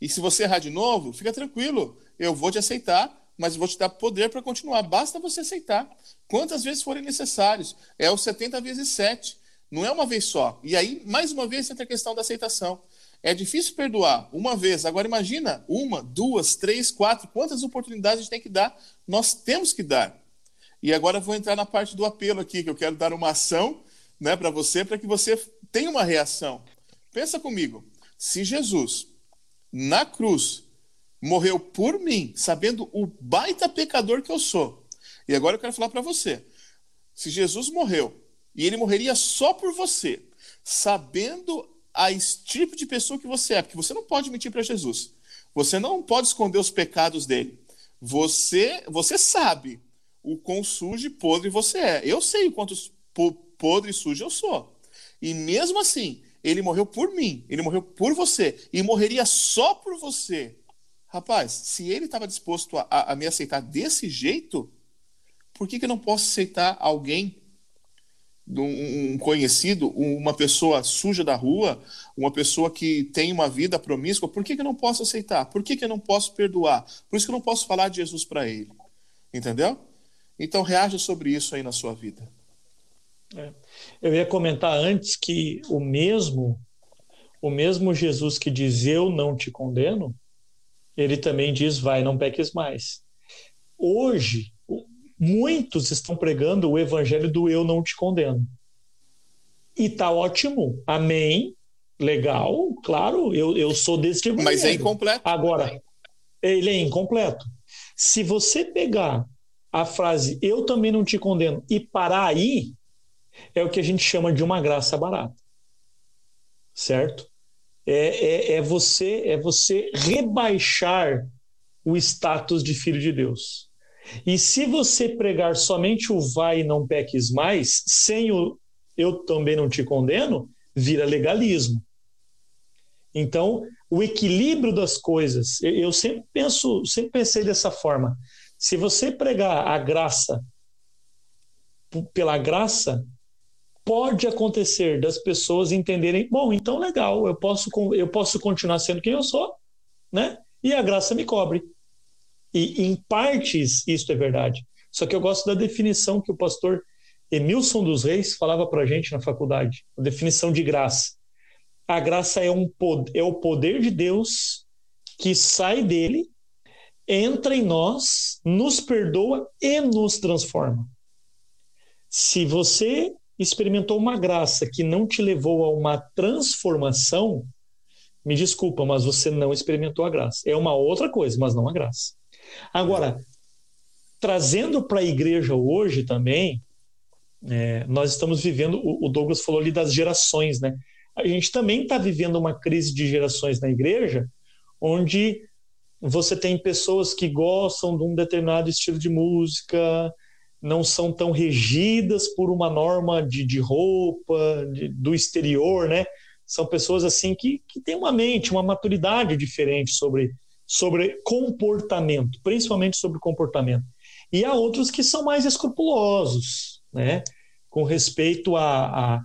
E se você errar de novo, fica tranquilo, eu vou te aceitar, mas vou te dar poder para continuar. Basta você aceitar. Quantas vezes forem necessários. É o 70 vezes 7. Não é uma vez só. E aí, mais uma vez, entra a questão da aceitação. É difícil perdoar uma vez. Agora, imagina uma, duas, três, quatro. Quantas oportunidades a gente tem que dar? Nós temos que dar. E agora vou entrar na parte do apelo aqui, que eu quero dar uma ação né, para você, para que você tenha uma reação. Pensa comigo. Se Jesus, na cruz, morreu por mim, sabendo o baita pecador que eu sou, e agora eu quero falar para você. Se Jesus morreu e ele morreria só por você, sabendo a estirpe de pessoa que você é, porque você não pode mentir para Jesus. Você não pode esconder os pecados dele. Você, você sabe o quão sujo e podre você é. Eu sei o quanto podre e sujo eu sou. E mesmo assim, ele morreu por mim, ele morreu por você e morreria só por você. Rapaz, se ele estava disposto a, a, me aceitar desse jeito, por que, que eu não posso aceitar alguém um conhecido, uma pessoa suja da rua, uma pessoa que tem uma vida promíscua, por que, que eu não posso aceitar? Por que, que eu não posso perdoar? Por isso que eu não posso falar de Jesus para ele. Entendeu? Então reaja sobre isso aí na sua vida. É. Eu ia comentar antes que o mesmo, o mesmo Jesus que diz eu não te condeno, ele também diz vai, não peques mais. Hoje, muitos estão pregando o evangelho do eu não te condeno. E tá ótimo. Amém. Legal, claro, eu, eu sou desse tipo. Mas é incompleto. Agora, ele é incompleto. Se você pegar a frase eu também não te condeno e parar aí, é o que a gente chama de uma graça barata. Certo? É, é, é você é você rebaixar o status de filho de Deus. E se você pregar somente o vai e não peques mais, sem o eu também não te condeno, vira legalismo. Então, o equilíbrio das coisas, eu sempre penso, sempre pensei dessa forma. Se você pregar a graça pela graça, pode acontecer das pessoas entenderem, bom, então legal, eu posso, eu posso continuar sendo quem eu sou, né? E a graça me cobre. E em partes isso é verdade. Só que eu gosto da definição que o pastor Emilson dos Reis falava para gente na faculdade, a definição de graça. A graça é, um, é o poder de Deus que sai dele, entra em nós, nos perdoa e nos transforma. Se você experimentou uma graça que não te levou a uma transformação, me desculpa, mas você não experimentou a graça. É uma outra coisa, mas não a graça. Agora, trazendo para a igreja hoje também, é, nós estamos vivendo, o Douglas falou ali das gerações, né? A gente também está vivendo uma crise de gerações na igreja, onde você tem pessoas que gostam de um determinado estilo de música, não são tão regidas por uma norma de, de roupa, de, do exterior, né? São pessoas assim que, que têm uma mente, uma maturidade diferente sobre, sobre comportamento, principalmente sobre comportamento. E há outros que são mais escrupulosos, né? Com respeito a, a,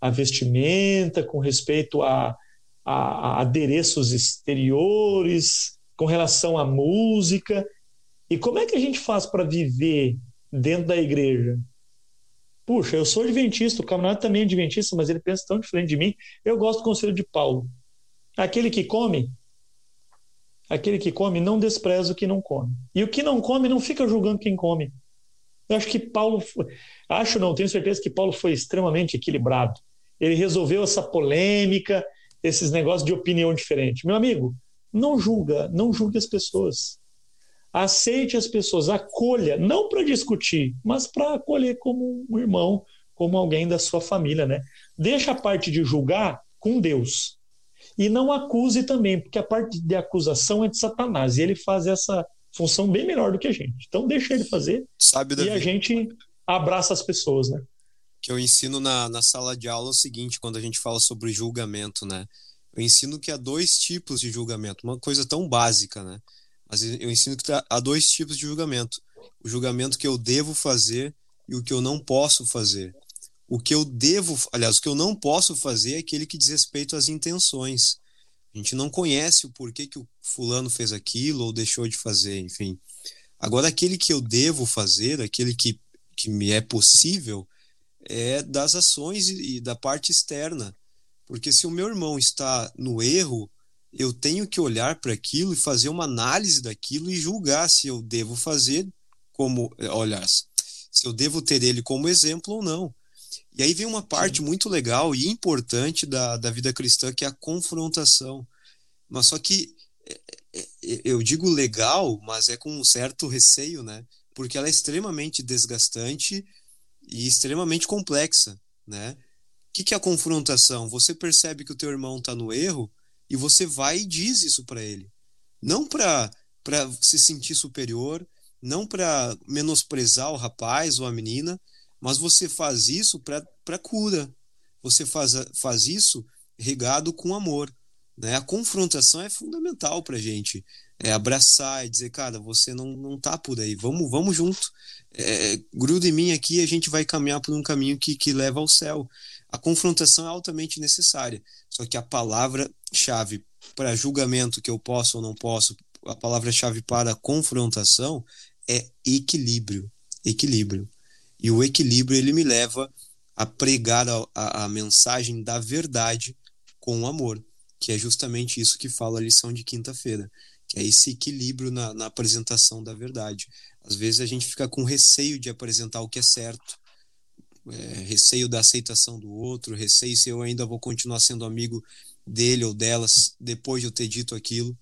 a vestimenta, com respeito a, a, a adereços exteriores, com relação à música. E como é que a gente faz para viver dentro da igreja. Puxa, eu sou adventista, o camarada também é adventista, mas ele pensa tão diferente de mim. Eu gosto do conselho de Paulo. Aquele que come, aquele que come não despreza o que não come. E o que não come não fica julgando quem come. Eu acho que Paulo, acho não, tenho certeza que Paulo foi extremamente equilibrado. Ele resolveu essa polêmica, esses negócios de opinião diferente. Meu amigo, não julga, não julgue as pessoas aceite as pessoas, acolha, não para discutir, mas para acolher como um irmão, como alguém da sua família, né? Deixa a parte de julgar com Deus. E não acuse também, porque a parte de acusação é de Satanás, e ele faz essa função bem melhor do que a gente. Então deixa ele fazer Sabe, e a gente abraça as pessoas, né? Que eu ensino na, na sala de aula é o seguinte, quando a gente fala sobre julgamento, né? Eu ensino que há dois tipos de julgamento, uma coisa tão básica, né? Mas eu ensino que há dois tipos de julgamento: o julgamento que eu devo fazer e o que eu não posso fazer. O que eu devo, aliás, o que eu não posso fazer é aquele que diz respeito às intenções. A gente não conhece o porquê que o fulano fez aquilo ou deixou de fazer, enfim. Agora, aquele que eu devo fazer, aquele que, que me é possível, é das ações e, e da parte externa. Porque se o meu irmão está no erro, eu tenho que olhar para aquilo e fazer uma análise daquilo e julgar se eu devo fazer como, olhar, se eu devo ter ele como exemplo ou não. E aí vem uma parte Sim. muito legal e importante da, da vida cristã, que é a confrontação. Mas só que é, é, é, eu digo legal, mas é com um certo receio, né? Porque ela é extremamente desgastante e extremamente complexa, né? Que, que é a confrontação? Você percebe que o teu irmão está no erro, e você vai e diz isso para ele. Não para se sentir superior, não para menosprezar o rapaz ou a menina, mas você faz isso para cura. Você faz, faz isso regado com amor. Né? A confrontação é fundamental para gente. É abraçar e dizer, cara, você não, não tá por aí, vamos, vamos junto. É, gruda em mim aqui a gente vai caminhar por um caminho que, que leva ao céu. A confrontação é altamente necessária. Só que a palavra-chave para julgamento que eu posso ou não posso, a palavra-chave para confrontação é equilíbrio. Equilíbrio. E o equilíbrio ele me leva a pregar a, a, a mensagem da verdade com amor, que é justamente isso que fala a lição de quinta-feira, que é esse equilíbrio na, na apresentação da verdade. Às vezes a gente fica com receio de apresentar o que é certo, é, receio da aceitação do outro, receio se eu ainda vou continuar sendo amigo dele ou delas depois de eu ter dito aquilo.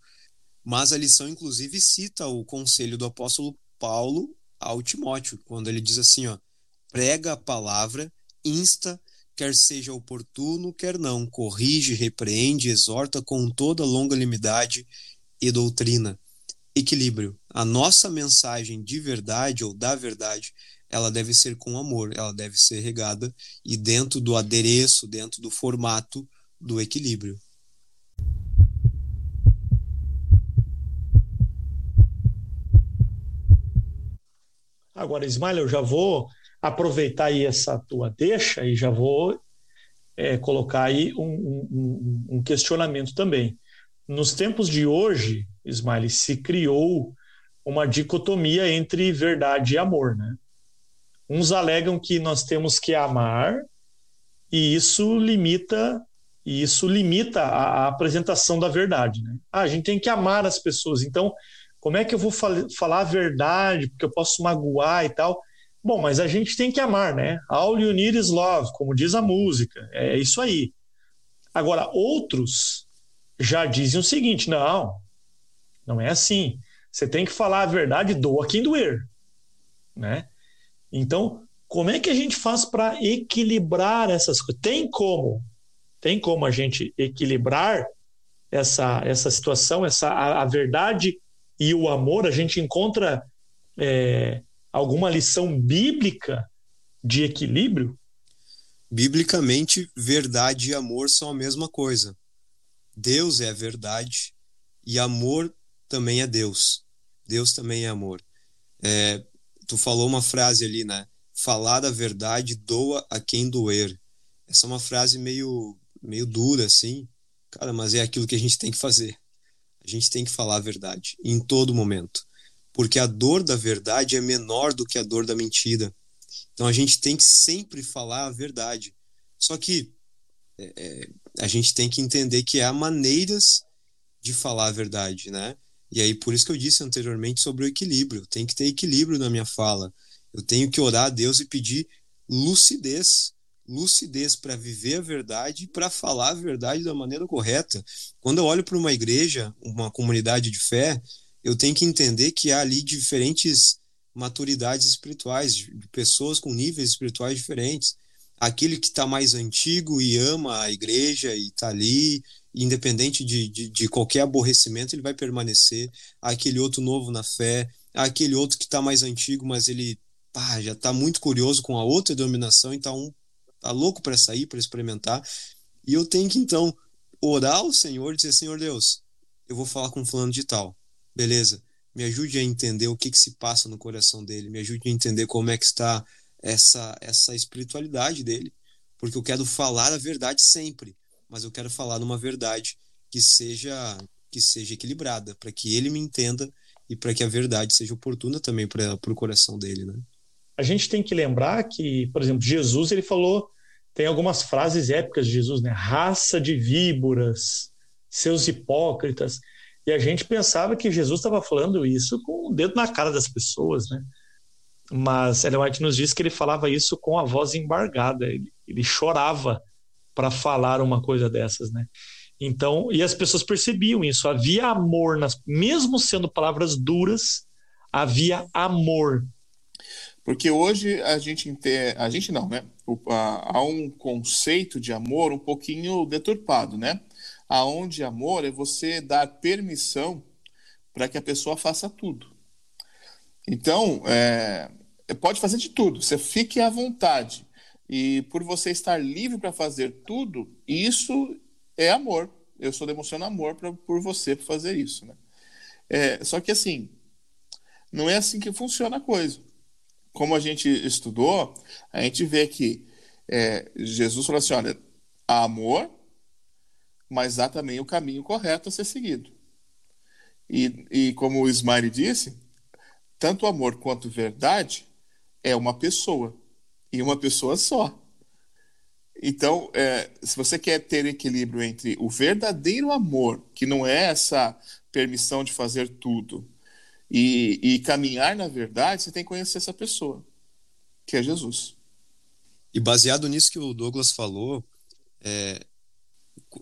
Mas a lição, inclusive, cita o conselho do apóstolo Paulo ao Timóteo, quando ele diz assim: ó, prega a palavra, insta, quer seja oportuno, quer não, corrige, repreende, exorta com toda longanimidade e doutrina. Equilíbrio. A nossa mensagem de verdade ou da verdade ela deve ser com amor, ela deve ser regada e dentro do adereço, dentro do formato do equilíbrio. Agora, Ismael, eu já vou aproveitar aí essa tua deixa e já vou é, colocar aí um, um, um, questionamento também. Nos tempos de hoje, Ismael, se criou uma dicotomia entre verdade e amor, né? Uns alegam que nós temos que amar e isso limita e isso limita a, a apresentação da verdade. Né? Ah, a gente tem que amar as pessoas. Então, como é que eu vou fal falar a verdade? Porque eu posso magoar e tal. Bom, mas a gente tem que amar, né? All you need is love, como diz a música. É isso aí. Agora, outros já dizem o seguinte: não, não é assim. Você tem que falar a verdade, doa quem doer. Né? Então, como é que a gente faz para equilibrar essas coisas? Tem como? Tem como a gente equilibrar essa, essa situação, essa a, a verdade e o amor? A gente encontra é, alguma lição bíblica de equilíbrio? Biblicamente, verdade e amor são a mesma coisa. Deus é a verdade e amor também é Deus. Deus também é amor. É, tu falou uma frase ali, né? Falar a verdade doa a quem doer. Essa é uma frase meio, meio dura, assim. Cara, mas é aquilo que a gente tem que fazer. A gente tem que falar a verdade em todo momento. Porque a dor da verdade é menor do que a dor da mentira. Então a gente tem que sempre falar a verdade. Só que é, é, a gente tem que entender que há maneiras de falar a verdade, né? E aí por isso que eu disse anteriormente sobre o equilíbrio. Tem que ter equilíbrio na minha fala. Eu tenho que orar a Deus e pedir lucidez, lucidez para viver a verdade e para falar a verdade da maneira correta. Quando eu olho para uma igreja, uma comunidade de fé, eu tenho que entender que há ali diferentes maturidades espirituais, de pessoas com níveis espirituais diferentes. Aquele que está mais antigo e ama a igreja e está ali, independente de, de, de, qualquer aborrecimento, ele vai permanecer. Aquele outro novo na fé, aquele outro que está mais antigo, mas ele pá, já está muito curioso com a outra denominação, então tá louco para sair, para experimentar. E eu tenho que então orar ao Senhor e dizer: Senhor Deus, eu vou falar com fulano de tal. Beleza? Me ajude a entender o que, que se passa no coração dele, me ajude a entender como é que está essa, essa espiritualidade dele, porque eu quero falar a verdade sempre, mas eu quero falar numa verdade que seja que seja equilibrada, para que ele me entenda e para que a verdade seja oportuna também para o coração dele, né? A gente tem que lembrar que, por exemplo, Jesus ele falou, tem algumas frases épicas de Jesus, né? Raça de víboras, seus hipócritas. E a gente pensava que Jesus estava falando isso com o dedo na cara das pessoas, né? Mas Ellen White nos diz que ele falava isso com a voz embargada, ele, ele chorava para falar uma coisa dessas, né? Então, e as pessoas percebiam isso, havia amor, nas, mesmo sendo palavras duras, havia amor. Porque hoje a gente a gente não, né? Há um conceito de amor um pouquinho deturpado, né? aonde amor é você dar permissão para que a pessoa faça tudo. Então, é, pode fazer de tudo, você fique à vontade. E por você estar livre para fazer tudo, isso é amor. Eu estou demonstrando amor pra, por você para fazer isso. Né? É, só que assim, não é assim que funciona a coisa. Como a gente estudou, a gente vê que é, Jesus falou assim: olha, amor mas há também o caminho correto a ser seguido. E, e como o Smiley disse, tanto amor quanto verdade é uma pessoa, e uma pessoa só. Então, é, se você quer ter equilíbrio entre o verdadeiro amor, que não é essa permissão de fazer tudo, e, e caminhar na verdade, você tem que conhecer essa pessoa, que é Jesus. E baseado nisso que o Douglas falou, é,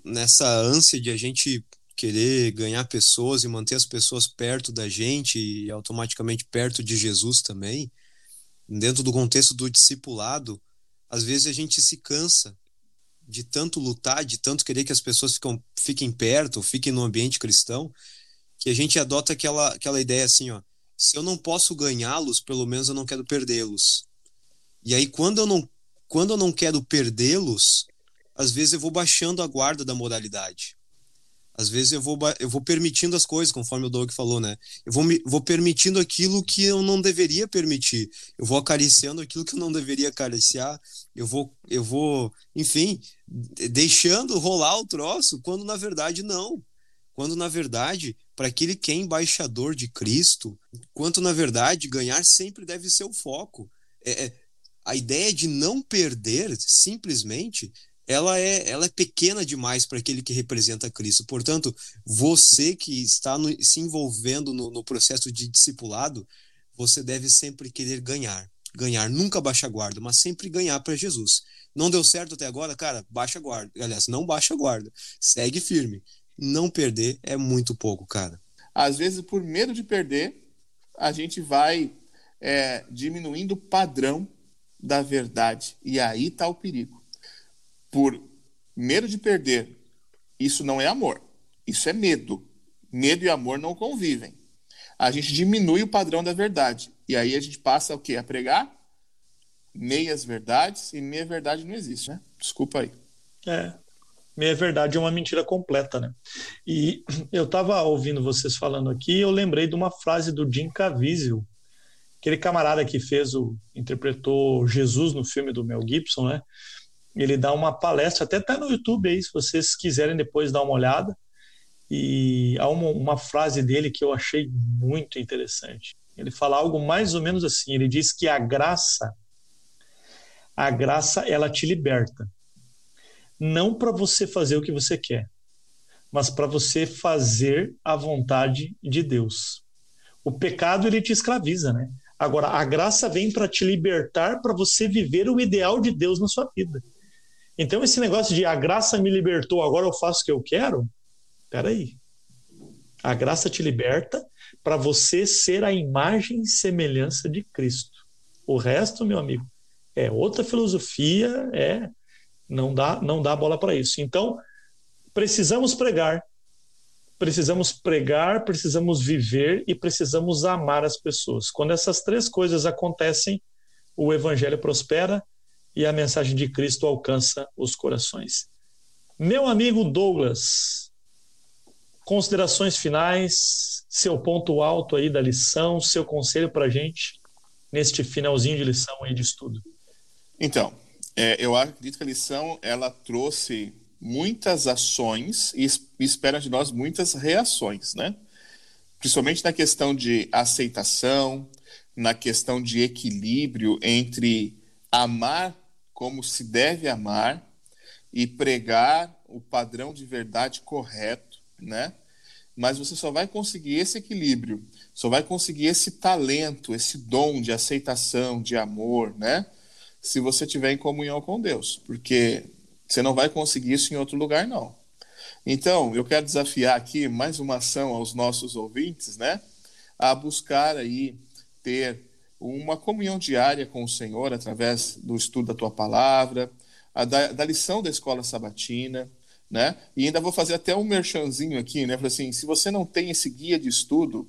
nessa ânsia de a gente querer ganhar pessoas e manter as pessoas perto da gente e automaticamente perto de Jesus também, dentro do contexto do discipulado, às vezes a gente se cansa de tanto lutar, de tanto querer que as pessoas fiquem perto, fiquem no ambiente cristão, que a gente adota aquela, aquela ideia assim, ó, se eu não posso ganhá-los, pelo menos eu não quero perdê-los. E aí quando eu não quando eu não quero perdê-los, às vezes eu vou baixando a guarda da moralidade. Às vezes eu vou, eu vou permitindo as coisas, conforme o Doug falou, né? Eu vou, me, vou permitindo aquilo que eu não deveria permitir. Eu vou acariciando aquilo que eu não deveria acariciar. Eu vou, eu vou, enfim, deixando rolar o troço, quando na verdade não. Quando na verdade, para aquele que é embaixador de Cristo, quanto na verdade ganhar sempre deve ser o foco. É, é, a ideia de não perder simplesmente ela é, ela é pequena demais para aquele que representa Cristo. Portanto, você que está no, se envolvendo no, no, processo de discipulado, você deve sempre querer ganhar. Ganhar, nunca baixa guarda, mas sempre ganhar para Jesus. Não deu certo até agora, cara, baixa guarda. Aliás, não baixa guarda. Segue firme. Não perder é muito pouco, cara. Às vezes, por medo de perder, a gente vai é, diminuindo o padrão da verdade. E aí está o perigo por medo de perder, isso não é amor. Isso é medo. Medo e amor não convivem. a gente diminui o padrão da verdade. E aí a gente passa o quê? A pregar meias verdades e meia verdade não existe, né? Desculpa aí. É. Meia verdade é uma mentira completa, né? E eu estava ouvindo vocês falando aqui, eu lembrei de uma frase do Jim Caviezel, aquele camarada que fez o interpretou Jesus no filme do Mel Gibson, né? Ele dá uma palestra, até tá no YouTube aí, se vocês quiserem depois dar uma olhada. E há uma, uma frase dele que eu achei muito interessante. Ele fala algo mais ou menos assim. Ele diz que a graça, a graça, ela te liberta. Não para você fazer o que você quer, mas para você fazer a vontade de Deus. O pecado ele te escraviza, né? Agora a graça vem para te libertar para você viver o ideal de Deus na sua vida. Então esse negócio de a graça me libertou, agora eu faço o que eu quero, Peraí. A graça te liberta para você ser a imagem e semelhança de Cristo. O resto, meu amigo, é outra filosofia, é não dá não dá bola para isso. Então, precisamos pregar. Precisamos pregar, precisamos viver e precisamos amar as pessoas. Quando essas três coisas acontecem, o evangelho prospera e a mensagem de Cristo alcança os corações. Meu amigo Douglas, Considerações finais, seu ponto alto aí da lição, seu conselho para a gente neste finalzinho de lição aí de estudo. Então, é, eu acredito que a lição ela trouxe muitas ações e espera de nós muitas reações, né? Principalmente na questão de aceitação, na questão de equilíbrio entre amar como se deve amar e pregar o padrão de verdade correto, né? mas você só vai conseguir esse equilíbrio, só vai conseguir esse talento, esse dom de aceitação, de amor, né? Se você tiver em comunhão com Deus, porque você não vai conseguir isso em outro lugar, não. Então, eu quero desafiar aqui mais uma ação aos nossos ouvintes, né? A buscar aí ter uma comunhão diária com o Senhor através do estudo da tua palavra, da, da lição da escola sabatina, né? E ainda vou fazer até um merchanzinho aqui, né? assim, se você não tem esse guia de estudo,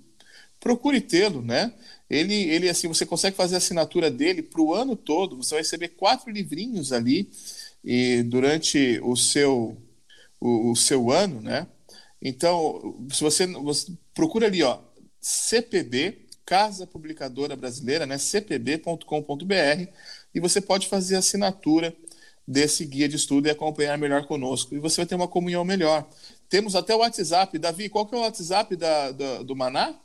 procure tê-lo, né? Ele, ele assim, você consegue fazer a assinatura dele para o ano todo. Você vai receber quatro livrinhos ali e durante o seu o, o seu ano, né? Então, se você, você procura ali, ó, CPB, Casa Publicadora Brasileira, né? cpb.com.br e você pode fazer assinatura desse guia de estudo e acompanhar melhor conosco. E você vai ter uma comunhão melhor. Temos até o WhatsApp. Davi, qual que é o WhatsApp da, da do Maná?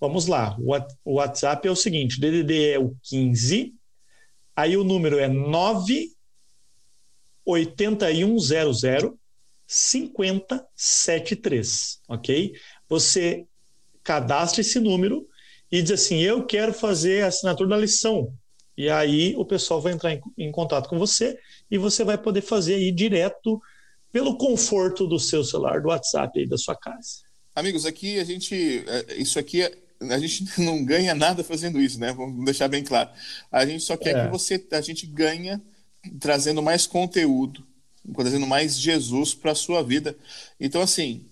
Vamos lá. O WhatsApp é o seguinte: DDD é o 15, aí o número é 98100 5073, ok? Você cadastra esse número e diz assim: Eu quero fazer a assinatura da lição. E aí o pessoal vai entrar em, em contato com você e você vai poder fazer aí direto pelo conforto do seu celular, do WhatsApp aí da sua casa. Amigos, aqui a gente, é, isso aqui, a gente não ganha nada fazendo isso, né? Vamos deixar bem claro. A gente só quer é. que você, a gente ganha trazendo mais conteúdo, trazendo mais Jesus para a sua vida. Então, assim,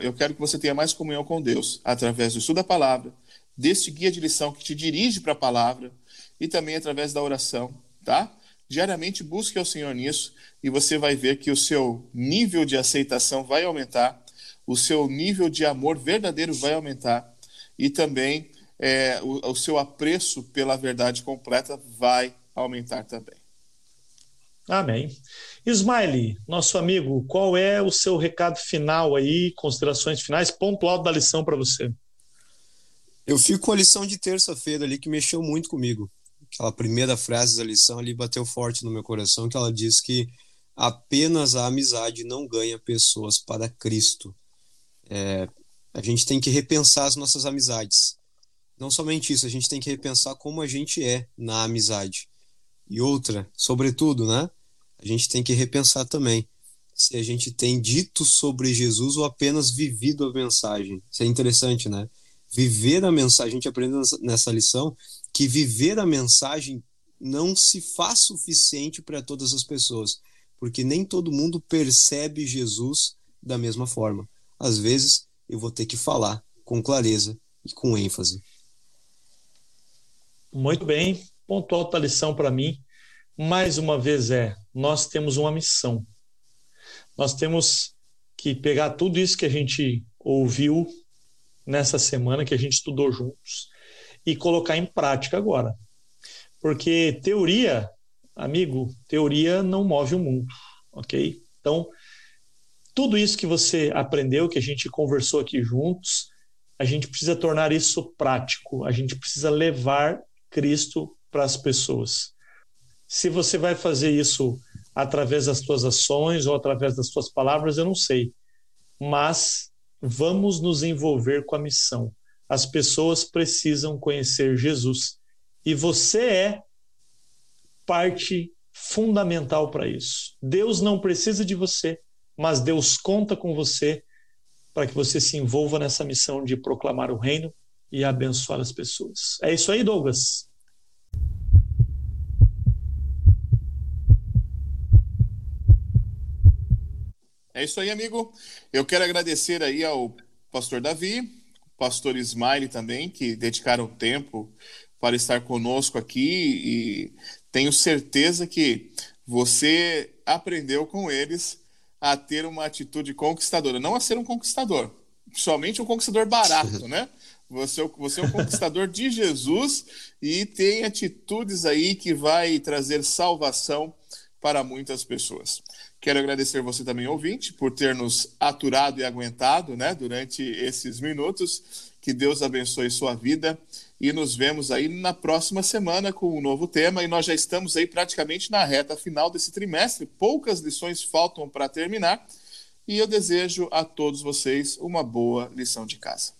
eu quero que você tenha mais comunhão com Deus através do estudo da palavra, deste guia de lição que te dirige para a palavra, e também através da oração, tá? Diariamente busque ao Senhor nisso e você vai ver que o seu nível de aceitação vai aumentar, o seu nível de amor verdadeiro vai aumentar e também é, o, o seu apreço pela verdade completa vai aumentar também. Amém. Ismaile, nosso amigo, qual é o seu recado final aí, considerações finais, ponto alto da lição para você? Eu fico com a lição de terça-feira ali que mexeu muito comigo aquela primeira frase da lição ali bateu forte no meu coração, que ela diz que apenas a amizade não ganha pessoas para Cristo. É, a gente tem que repensar as nossas amizades. Não somente isso, a gente tem que repensar como a gente é na amizade. E outra, sobretudo, né? A gente tem que repensar também se a gente tem dito sobre Jesus ou apenas vivido a mensagem. Isso é interessante, né? Viver a mensagem, a gente aprende nessa lição que viver a mensagem não se faz suficiente para todas as pessoas, porque nem todo mundo percebe Jesus da mesma forma. Às vezes eu vou ter que falar com clareza e com ênfase. Muito bem, ponto alto da lição para mim, mais uma vez é, nós temos uma missão. Nós temos que pegar tudo isso que a gente ouviu nessa semana, que a gente estudou juntos, e colocar em prática agora. Porque teoria, amigo, teoria não move o mundo, ok? Então, tudo isso que você aprendeu, que a gente conversou aqui juntos, a gente precisa tornar isso prático, a gente precisa levar Cristo para as pessoas. Se você vai fazer isso através das suas ações ou através das suas palavras, eu não sei. Mas vamos nos envolver com a missão. As pessoas precisam conhecer Jesus e você é parte fundamental para isso. Deus não precisa de você, mas Deus conta com você para que você se envolva nessa missão de proclamar o reino e abençoar as pessoas. É isso aí, Douglas. É isso aí, amigo. Eu quero agradecer aí ao pastor Davi, pastor Ismaile também, que dedicaram tempo para estar conosco aqui e tenho certeza que você aprendeu com eles a ter uma atitude conquistadora, não a ser um conquistador, somente um conquistador barato, né? Você, você é um conquistador de Jesus e tem atitudes aí que vai trazer salvação para muitas pessoas. Quero agradecer você também, ouvinte, por ter nos aturado e aguentado né, durante esses minutos. Que Deus abençoe sua vida e nos vemos aí na próxima semana com um novo tema. E nós já estamos aí praticamente na reta final desse trimestre. Poucas lições faltam para terminar. E eu desejo a todos vocês uma boa lição de casa.